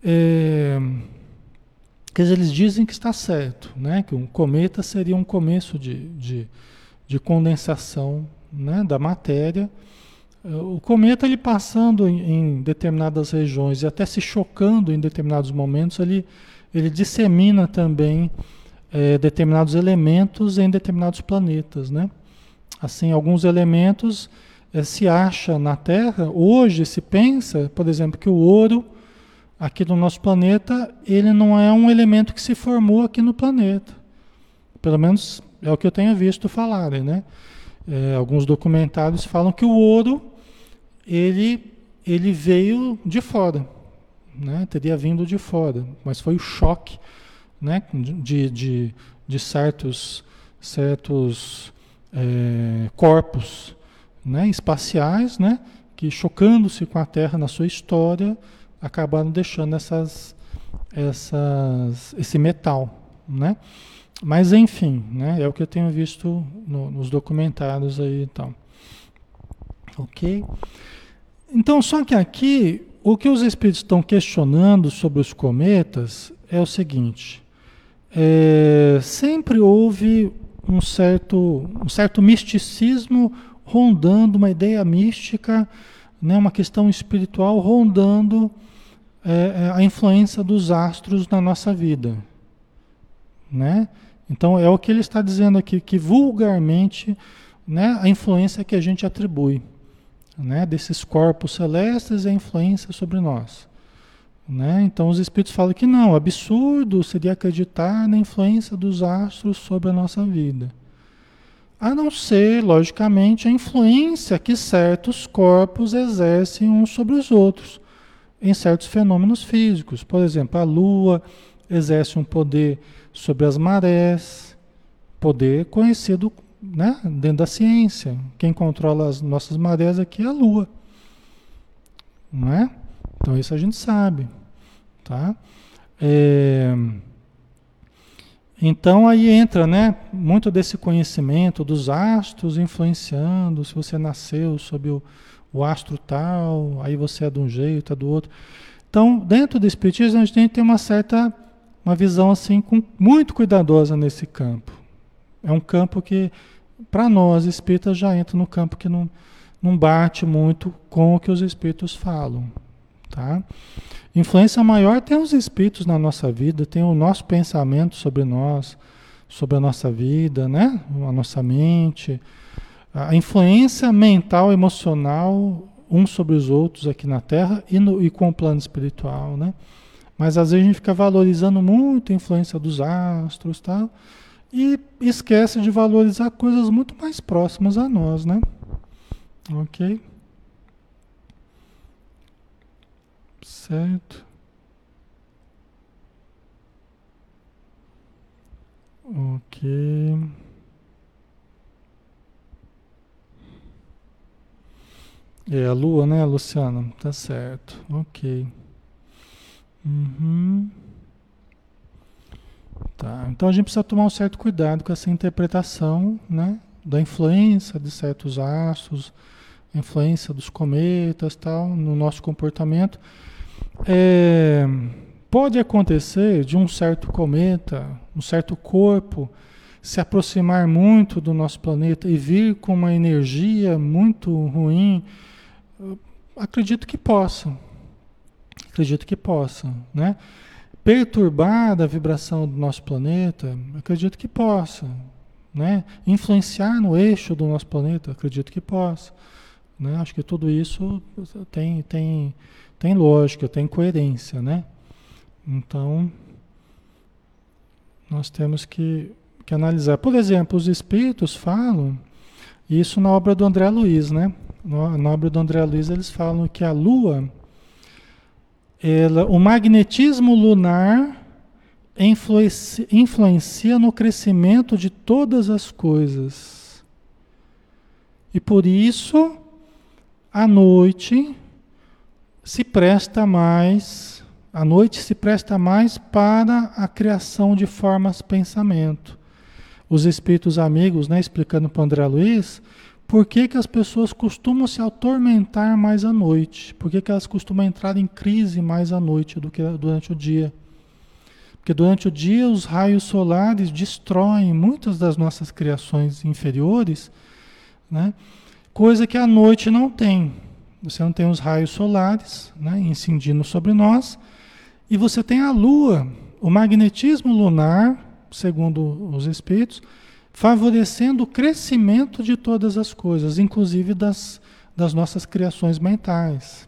É, eles dizem que está certo, né, que um cometa seria um começo de, de de condensação né, da matéria. O cometa, ele passando em, em, determinadas regiões e até se chocando em determinados momentos, ele, ele dissemina também é, determinados elementos em determinados planetas. Né? Assim, alguns elementos é, se acha na Terra, hoje se pensa, por exemplo, que o ouro aqui no nosso planeta, ele não é um elemento que se formou aqui no planeta. Pelo menos é o que eu tenho visto falarem, né? É, alguns documentários falam que o ouro ele, ele veio de fora, né? Teria vindo de fora, mas foi o choque, né? De, de, de certos certos é, corpos, né? Espaciais, né? Que chocando-se com a Terra na sua história acabaram deixando essas, essas esse metal, né? Mas enfim, né, é o que eu tenho visto no, nos documentários aí e tal. Ok? Então, só que aqui, o que os espíritos estão questionando sobre os cometas é o seguinte: é, sempre houve um certo, um certo misticismo rondando, uma ideia mística, né, uma questão espiritual rondando é, é a influência dos astros na nossa vida. Né? Então é o que ele está dizendo aqui, que vulgarmente né, a influência que a gente atribui né, desses corpos celestes e a influência sobre nós. Né? Então os espíritos falam que não, absurdo seria acreditar na influência dos astros sobre a nossa vida. A não ser, logicamente, a influência que certos corpos exercem uns sobre os outros em certos fenômenos físicos. Por exemplo, a Lua exerce um poder sobre as marés, poder conhecido né, dentro da ciência. Quem controla as nossas marés aqui é a Lua. Não é? Então isso a gente sabe. Tá? É... Então aí entra né, muito desse conhecimento dos astros influenciando, se você nasceu sob o, o astro tal, aí você é de um jeito, é do outro. Então, dentro do Espiritismo, a gente tem uma certa, uma visão assim, com, muito cuidadosa nesse campo. É um campo que, para nós espíritas, já entra no campo que não, não bate muito com o que os espíritos falam. Tá? Influência maior tem os espíritos na nossa vida, tem o nosso pensamento sobre nós, sobre a nossa vida, né? a nossa mente. A influência mental, emocional, uns sobre os outros aqui na Terra e, no, e com o plano espiritual. Né? Mas às vezes a gente fica valorizando muito a influência dos astros tal, e esquece de valorizar coisas muito mais próximas a nós. Né? Ok? Certo. Ok. É a lua, né, Luciana? Tá certo. Ok. Uhum. Tá. Então a gente precisa tomar um certo cuidado com essa interpretação, né? Da influência de certos astros, influência dos cometas, tal, no nosso comportamento. É, pode acontecer de um certo cometa, um certo corpo, se aproximar muito do nosso planeta e vir com uma energia muito ruim? Acredito que possa. Acredito que possa, né? Perturbar a vibração do nosso planeta, acredito que possa, né? Influenciar no eixo do nosso planeta, acredito que possa, né? Acho que tudo isso tem tem tem lógica, tem coerência, né? Então, nós temos que, que analisar. Por exemplo, os espíritos falam, isso na obra do André Luiz, né? Na obra do André Luiz, eles falam que a Lua, ela, o magnetismo lunar influencia, influencia no crescimento de todas as coisas. E por isso, à noite, se presta mais, a noite se presta mais para a criação de formas pensamento. Os espíritos amigos, né, explicando para André Luiz, por que, que as pessoas costumam se atormentar mais à noite? Por que, que elas costumam entrar em crise mais à noite do que durante o dia? Porque durante o dia os raios solares destroem muitas das nossas criações inferiores, né? coisa que à noite não tem. Você não tem os raios solares né, incidindo sobre nós. E você tem a Lua, o magnetismo lunar, segundo os espíritos, favorecendo o crescimento de todas as coisas, inclusive das, das nossas criações mentais.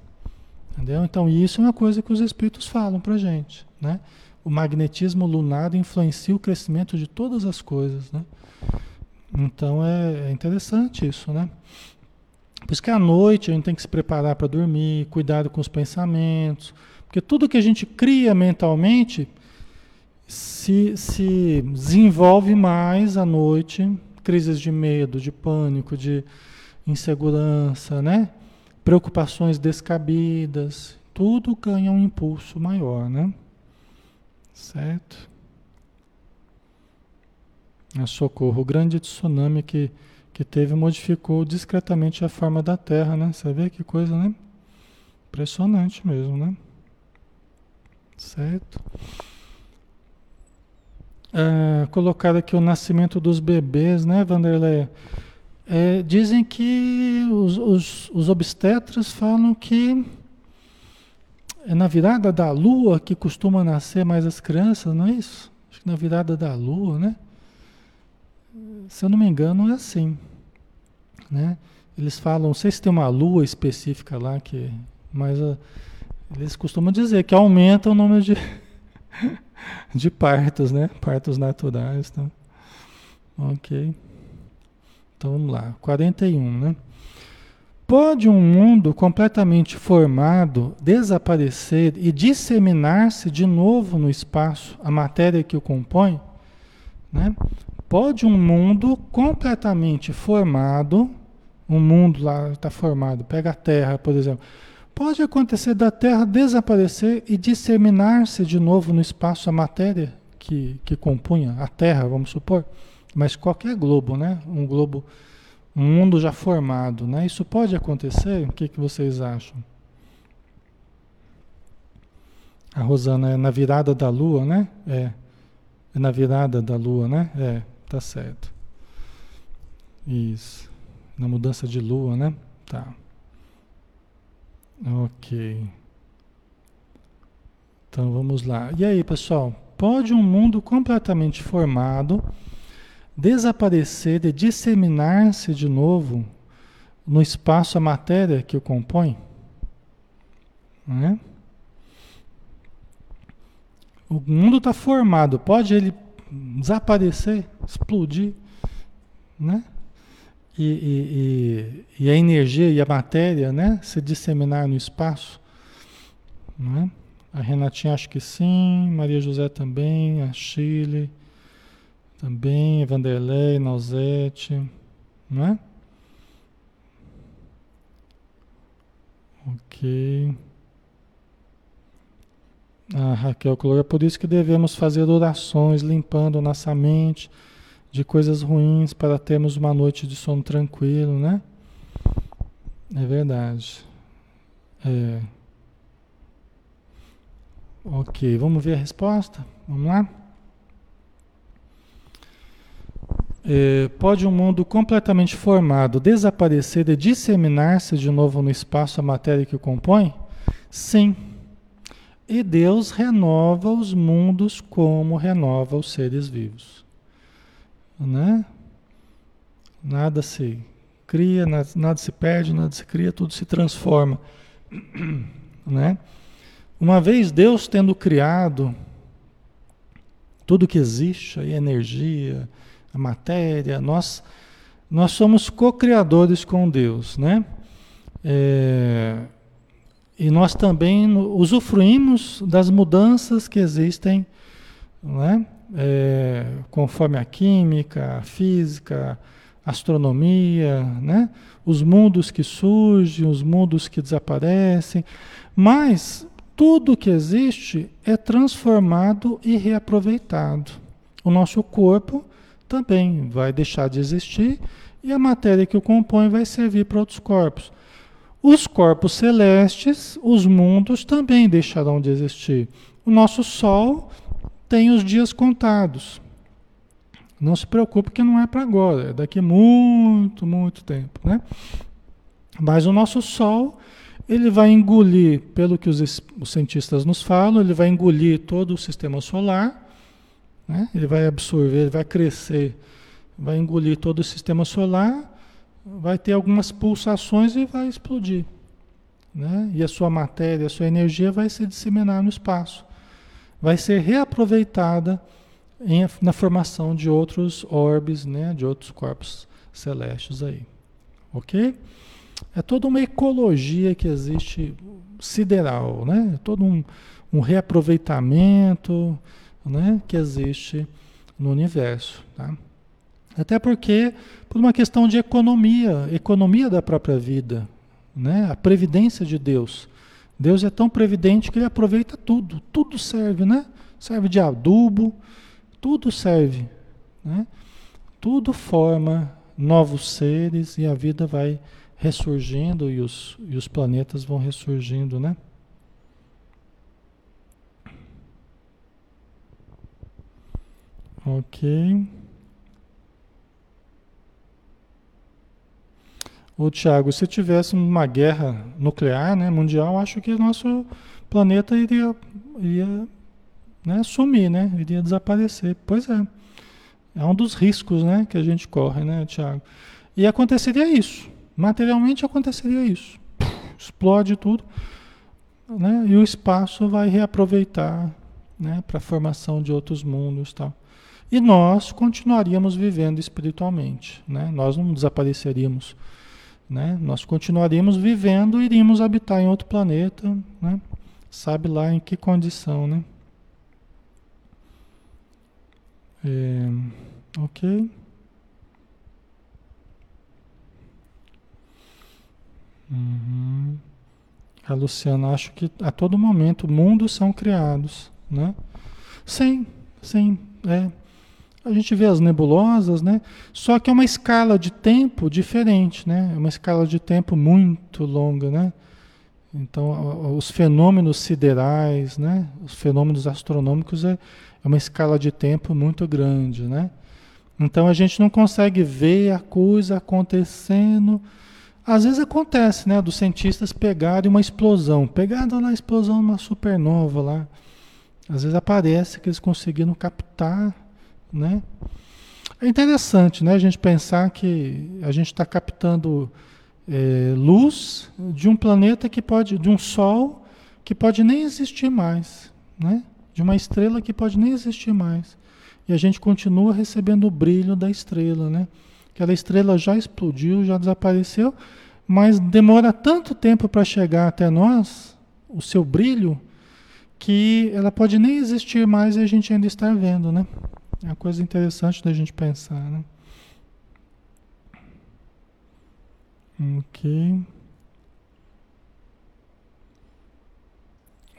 Entendeu? Então, isso é uma coisa que os espíritos falam para gente. Né? O magnetismo lunar influencia o crescimento de todas as coisas. Né? Então, é, é interessante isso, né? Por isso que à noite a gente tem que se preparar para dormir, cuidado com os pensamentos, porque tudo que a gente cria mentalmente se, se desenvolve mais à noite, crises de medo, de pânico, de insegurança, né? preocupações descabidas, tudo ganha um impulso maior, né? Certo? A socorro, o grande tsunami que que teve modificou discretamente a forma da Terra, né? Você vê que coisa, né? Impressionante mesmo, né? Certo? É, colocar aqui o nascimento dos bebês, né, Vanderlei? É, dizem que os, os, os obstetras falam que é na virada da lua que costuma nascer mais as crianças, não é isso? Acho que na virada da lua, né? Se eu não me engano, é assim, né? Eles falam, não sei se tem uma lua específica lá que, mas uh, eles costumam dizer que aumenta o número de <laughs> <laughs> de partos, né? Partos naturais, tá? OK. Então vamos lá, 41, né? Pode um mundo completamente formado desaparecer e disseminar-se de novo no espaço, a matéria que o compõe? Né? Pode um mundo completamente formado, um mundo lá está formado, pega a Terra, por exemplo. Pode acontecer da Terra desaparecer e disseminar-se de novo no espaço, a matéria que, que compunha a Terra, vamos supor? Mas qualquer globo, né? Um globo um mundo já formado, né? Isso pode acontecer? O que, que vocês acham? A Rosana é na virada da lua, né? É. É na virada da lua, né? É, tá certo. Isso. Na mudança de lua, né? Tá. Ok. Então vamos lá. E aí, pessoal? Pode um mundo completamente formado desaparecer e disseminar-se de novo no espaço a matéria que o compõe? Né? O mundo está formado, pode ele desaparecer, explodir, né? E, e, e, a energia e a matéria, né? Se disseminar no espaço, né? A Renatinha acho que sim, Maria José também, a Chile. Também, Vanderlei, Nausete, não é? Ok. Ah, Raquel colocou, é por isso que devemos fazer orações limpando nossa mente de coisas ruins para termos uma noite de sono tranquilo, né? É verdade. É. Ok, vamos ver a resposta? Vamos lá? É, pode um mundo completamente formado desaparecer e disseminar-se de novo no espaço a matéria que o compõe? Sim. E Deus renova os mundos como renova os seres vivos. Né? Nada se cria, nada, nada se perde, nada se cria, tudo se transforma. <clears throat> Né? Uma vez Deus tendo criado tudo que existe, aí, energia, a matéria, nós, nós somos co-criadores com Deus, né? É, e nós também usufruímos das mudanças que existem, né? É, conforme a química, a física, a astronomia, né? os mundos que surgem, os mundos que desaparecem, mas tudo que existe é transformado e reaproveitado. O nosso corpo também vai deixar de existir e a matéria que o compõe vai servir para outros corpos. Os corpos celestes, os mundos também deixarão de existir. O nosso Sol tem os dias contados. Não se preocupe que não é para agora, é daqui muito, muito tempo, né? Mas o nosso Sol, ele vai engolir, pelo que os, os cientistas nos falam, ele vai engolir todo o sistema solar né? Ele vai absorver, ele vai crescer, vai engolir todo o sistema solar, vai ter algumas pulsações e vai explodir. Né? E a sua matéria, a sua energia vai se disseminar no espaço. Vai ser reaproveitada em, na formação de outros orbes, né? de outros corpos celestes aí. Ok? É toda uma ecologia que existe sideral, né? É todo um, um reaproveitamento né, que existe no universo. Tá? Até porque, por uma questão de economia, economia da própria vida, né, a previdência de Deus. Deus é tão previdente que ele aproveita tudo, tudo serve, né? Serve de adubo, tudo serve, né? Tudo forma novos seres e a vida vai ressurgindo e os, e os planetas vão ressurgindo, né? Ok. Ô Tiago, se tivesse uma guerra nuclear, né, mundial, acho que nosso planeta iria, iria né, sumir, né? Iria desaparecer. Pois é. É um dos riscos né, que a gente corre, né, Tiago? E aconteceria isso. Materialmente aconteceria isso. Explode tudo. Né, e o espaço vai reaproveitar né, para a formação de outros mundos tal. E nós continuaríamos vivendo espiritualmente. Né? Nós não desapareceríamos. Né? Nós continuaríamos vivendo iríamos habitar em outro planeta. Né? Sabe lá em que condição, né? É, ok. Uhum. A Luciana, acho que a todo momento mundos são criados, né? Sim, sim, é. A gente vê as nebulosas, né? Só que é uma escala de tempo diferente, né? É uma escala de tempo muito longa, né? Então, os fenômenos siderais, né? Os fenômenos astronômicos é, é uma escala de tempo muito grande, né? Então a gente não consegue ver a coisa acontecendo. Às vezes acontece, né, dos cientistas pegarem uma explosão, pegaram lá a explosão uma supernova lá. Às vezes aparece que eles conseguiram captar, né? É interessante, né, a gente pensar que a gente está captando é, luz de um planeta que pode, de um sol que pode nem existir mais, né? de uma estrela que pode nem existir mais. E a gente continua recebendo o brilho da estrela, né? Aquela estrela já explodiu, já desapareceu, mas demora tanto tempo para chegar até nós, o seu brilho, que ela pode nem existir mais e a gente ainda está vendo, né? É uma coisa interessante da gente pensar, né? Ok.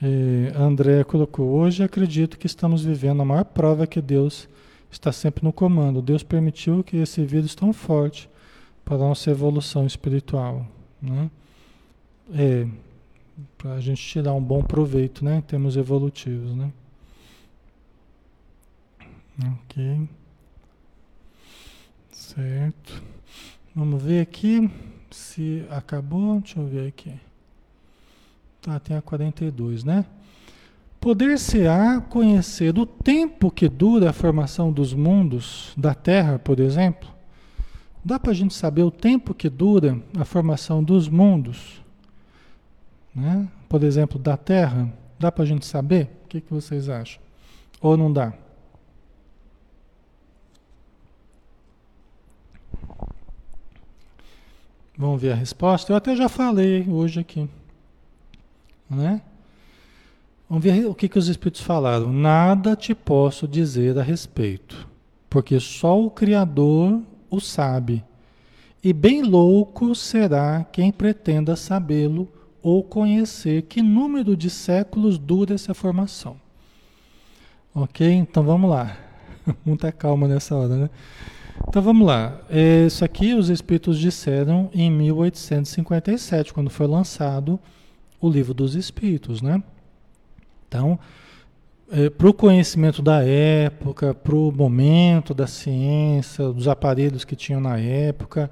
É, André colocou: Hoje acredito que estamos vivendo a maior prova que Deus está sempre no comando. Deus permitiu que esse vírus tão forte para a nossa evolução espiritual. Né? É, para a gente tirar um bom proveito né, em termos evolutivos. Né? Ok. Certo. Vamos ver aqui se acabou. Deixa eu ver aqui. Tá, tem a 42, né? Poder-se-á conhecer o tempo que dura a formação dos mundos da Terra, por exemplo? Dá para a gente saber o tempo que dura a formação dos mundos? Né? Por exemplo, da Terra? Dá para a gente saber? O que, que vocês acham? Ou não dá? Vamos ver a resposta? Eu até já falei hoje aqui. Né? Vamos ver o que, que os Espíritos falaram. Nada te posso dizer a respeito, porque só o Criador o sabe. E bem louco será quem pretenda sabê-lo ou conhecer que número de séculos dura essa formação. Ok? Então vamos lá. <laughs> Muita calma nessa hora, né? Então vamos lá. Isso aqui os Espíritos disseram em 1857, quando foi lançado o livro dos Espíritos, né? Então, é, para o conhecimento da época, para o momento da ciência, dos aparelhos que tinham na época,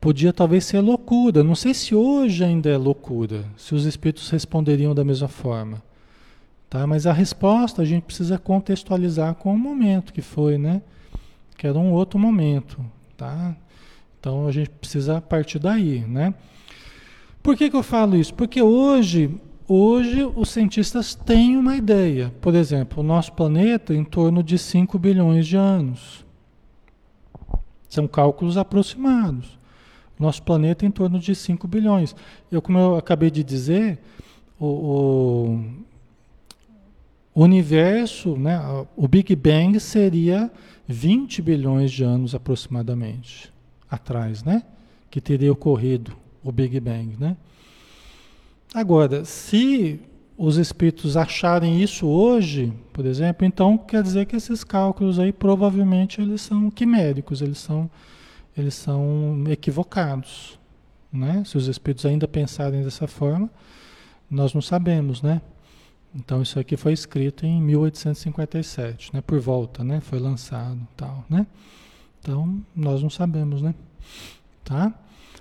podia talvez ser loucura. Não sei se hoje ainda é loucura, se os espíritos responderiam da mesma forma. Tá? Mas a resposta a gente precisa contextualizar com o momento que foi, né? Que era um outro momento, tá? Então a gente precisa partir daí, né? Por que, que eu falo isso? Porque hoje, hoje os cientistas têm uma ideia. Por exemplo, o nosso planeta em torno de 5 bilhões de anos. São cálculos aproximados. Nosso planeta em torno de 5 bilhões. Eu, como eu acabei de dizer, o, o, o universo, né, o Big Bang seria 20 bilhões de anos aproximadamente atrás, né? Que teria ocorrido o Big Bang, né? Agora, se os espíritos acharem isso hoje, por exemplo, então quer dizer que esses cálculos aí provavelmente eles são quiméricos, eles são eles são equivocados, né? Se os espíritos ainda pensarem dessa forma, nós não sabemos, né? Então isso aqui foi escrito em 1857, né? Por volta, né? Foi lançado, tal, né? Então nós não sabemos, né? Tá?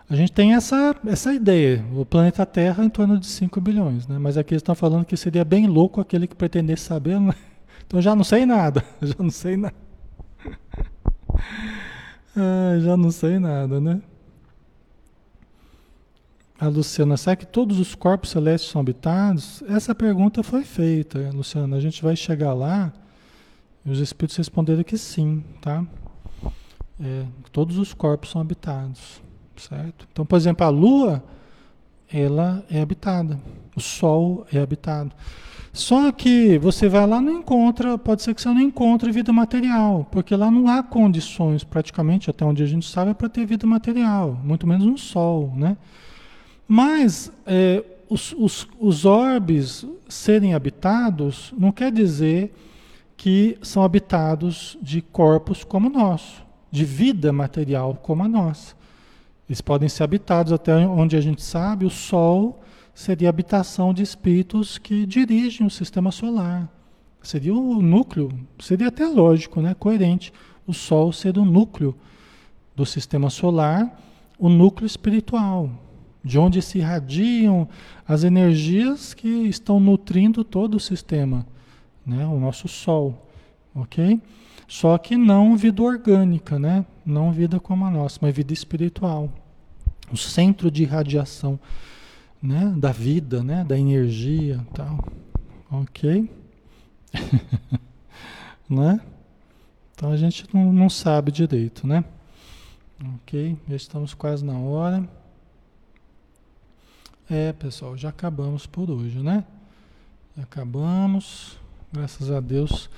A gente tem essa, essa ideia, o planeta Terra em torno de 5 bilhões, né? Mas aqui eles estão falando que seria bem louco aquele que pretendesse saber, né? <laughs> Então já não sei nada, <laughs> já não sei nada. <laughs> Ah, já não sei nada, né? A Luciana, será que todos os corpos celestes são habitados? Essa pergunta foi feita, Luciana. A gente vai chegar lá e os espíritos responderam que sim, tá? É, todos os corpos são habitados, certo? Então, por exemplo, a Lua, ela é habitada. O Sol é habitado. Só que você vai lá e não encontra, pode ser que você não encontre vida material, porque lá não há condições, praticamente, até onde a gente sabe, para ter vida material, muito menos no Sol, né? Mas é, os, os, os orbes serem habitados não quer dizer que são habitados de corpos como o nosso, de vida material como a nossa. Eles podem ser habitados até onde a gente sabe, o Sol seria a habitação de espíritos que dirigem o sistema solar. Seria o núcleo, seria até lógico, né? coerente, o Sol ser o núcleo do sistema solar, o núcleo espiritual, de onde se irradiam as energias que estão nutrindo todo o sistema, né? o nosso Sol, ok? Só que não vida orgânica, né? não vida como a nossa, mas vida espiritual, o centro de irradiação né? da vida, né? da energia tal, ok? <laughs> né? Então a gente não, não sabe direito, né? Ok, já estamos quase na hora. É, pessoal, já acabamos por hoje, né? Acabamos, graças a Deus.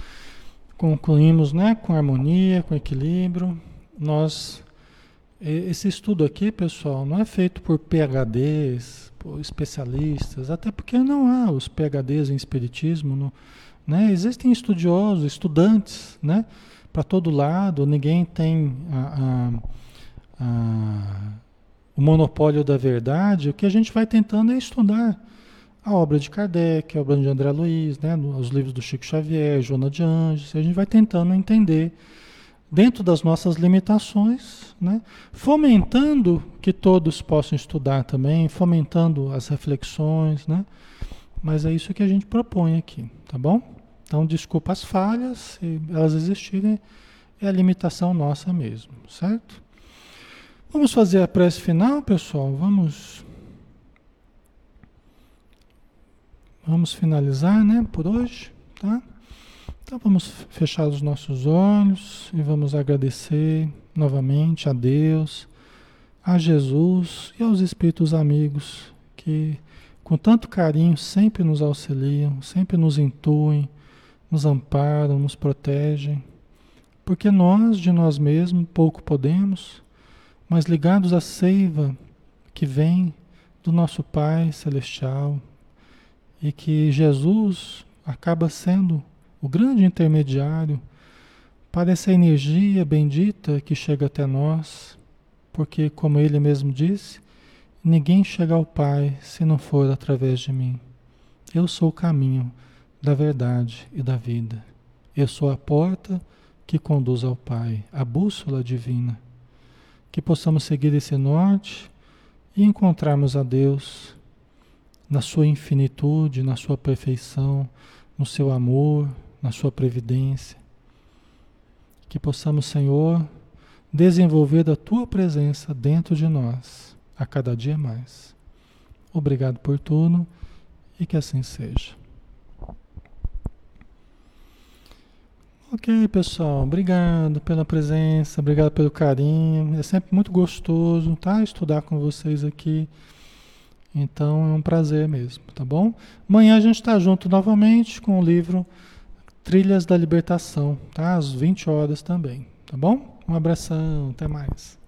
Concluímos, né, com harmonia, com equilíbrio. Nós esse estudo aqui, pessoal, não é feito por PhDs, por especialistas, até porque não há os PhDs em espiritismo, não, né? Existem estudiosos, estudantes, né? Para todo lado, ninguém tem a, a, a o monopólio da verdade, o que a gente vai tentando é estudar a obra de Kardec, a obra de André Luiz, né, os livros do Chico Xavier, Joana de Anjos, a gente vai tentando entender dentro das nossas limitações, né, fomentando que todos possam estudar também, fomentando as reflexões, né, mas é isso que a gente propõe aqui, tá bom? Então, desculpa as falhas, se elas existirem, é a limitação nossa mesmo, certo? Vamos fazer a prece final, pessoal? Vamos. Vamos finalizar, né, por hoje, tá? Então vamos fechar os nossos olhos e vamos agradecer novamente a Deus, a Jesus e aos espíritos amigos que com tanto carinho sempre nos auxiliam, sempre nos intuem, nos amparam, nos protegem, porque nós de nós mesmos pouco podemos mas ligados à seiva que vem do nosso Pai Celestial e que Jesus acaba sendo o grande intermediário para essa energia bendita que chega até nós, porque, como ele mesmo disse, ninguém chega ao Pai se não for através de mim. Eu sou o caminho da verdade e da vida. Eu sou a porta que conduz ao Pai, a bússola divina que possamos seguir esse norte e encontrarmos a Deus na sua infinitude, na sua perfeição, no seu amor, na sua previdência. Que possamos, Senhor, desenvolver a tua presença dentro de nós a cada dia mais. Obrigado por tudo e que assim seja. Ok, pessoal, obrigado pela presença, obrigado pelo carinho. É sempre muito gostoso, tá? Estudar com vocês aqui. Então é um prazer mesmo, tá bom? Amanhã a gente está junto novamente com o livro Trilhas da Libertação, tá? Às 20 horas também, tá bom? Um abração, até mais.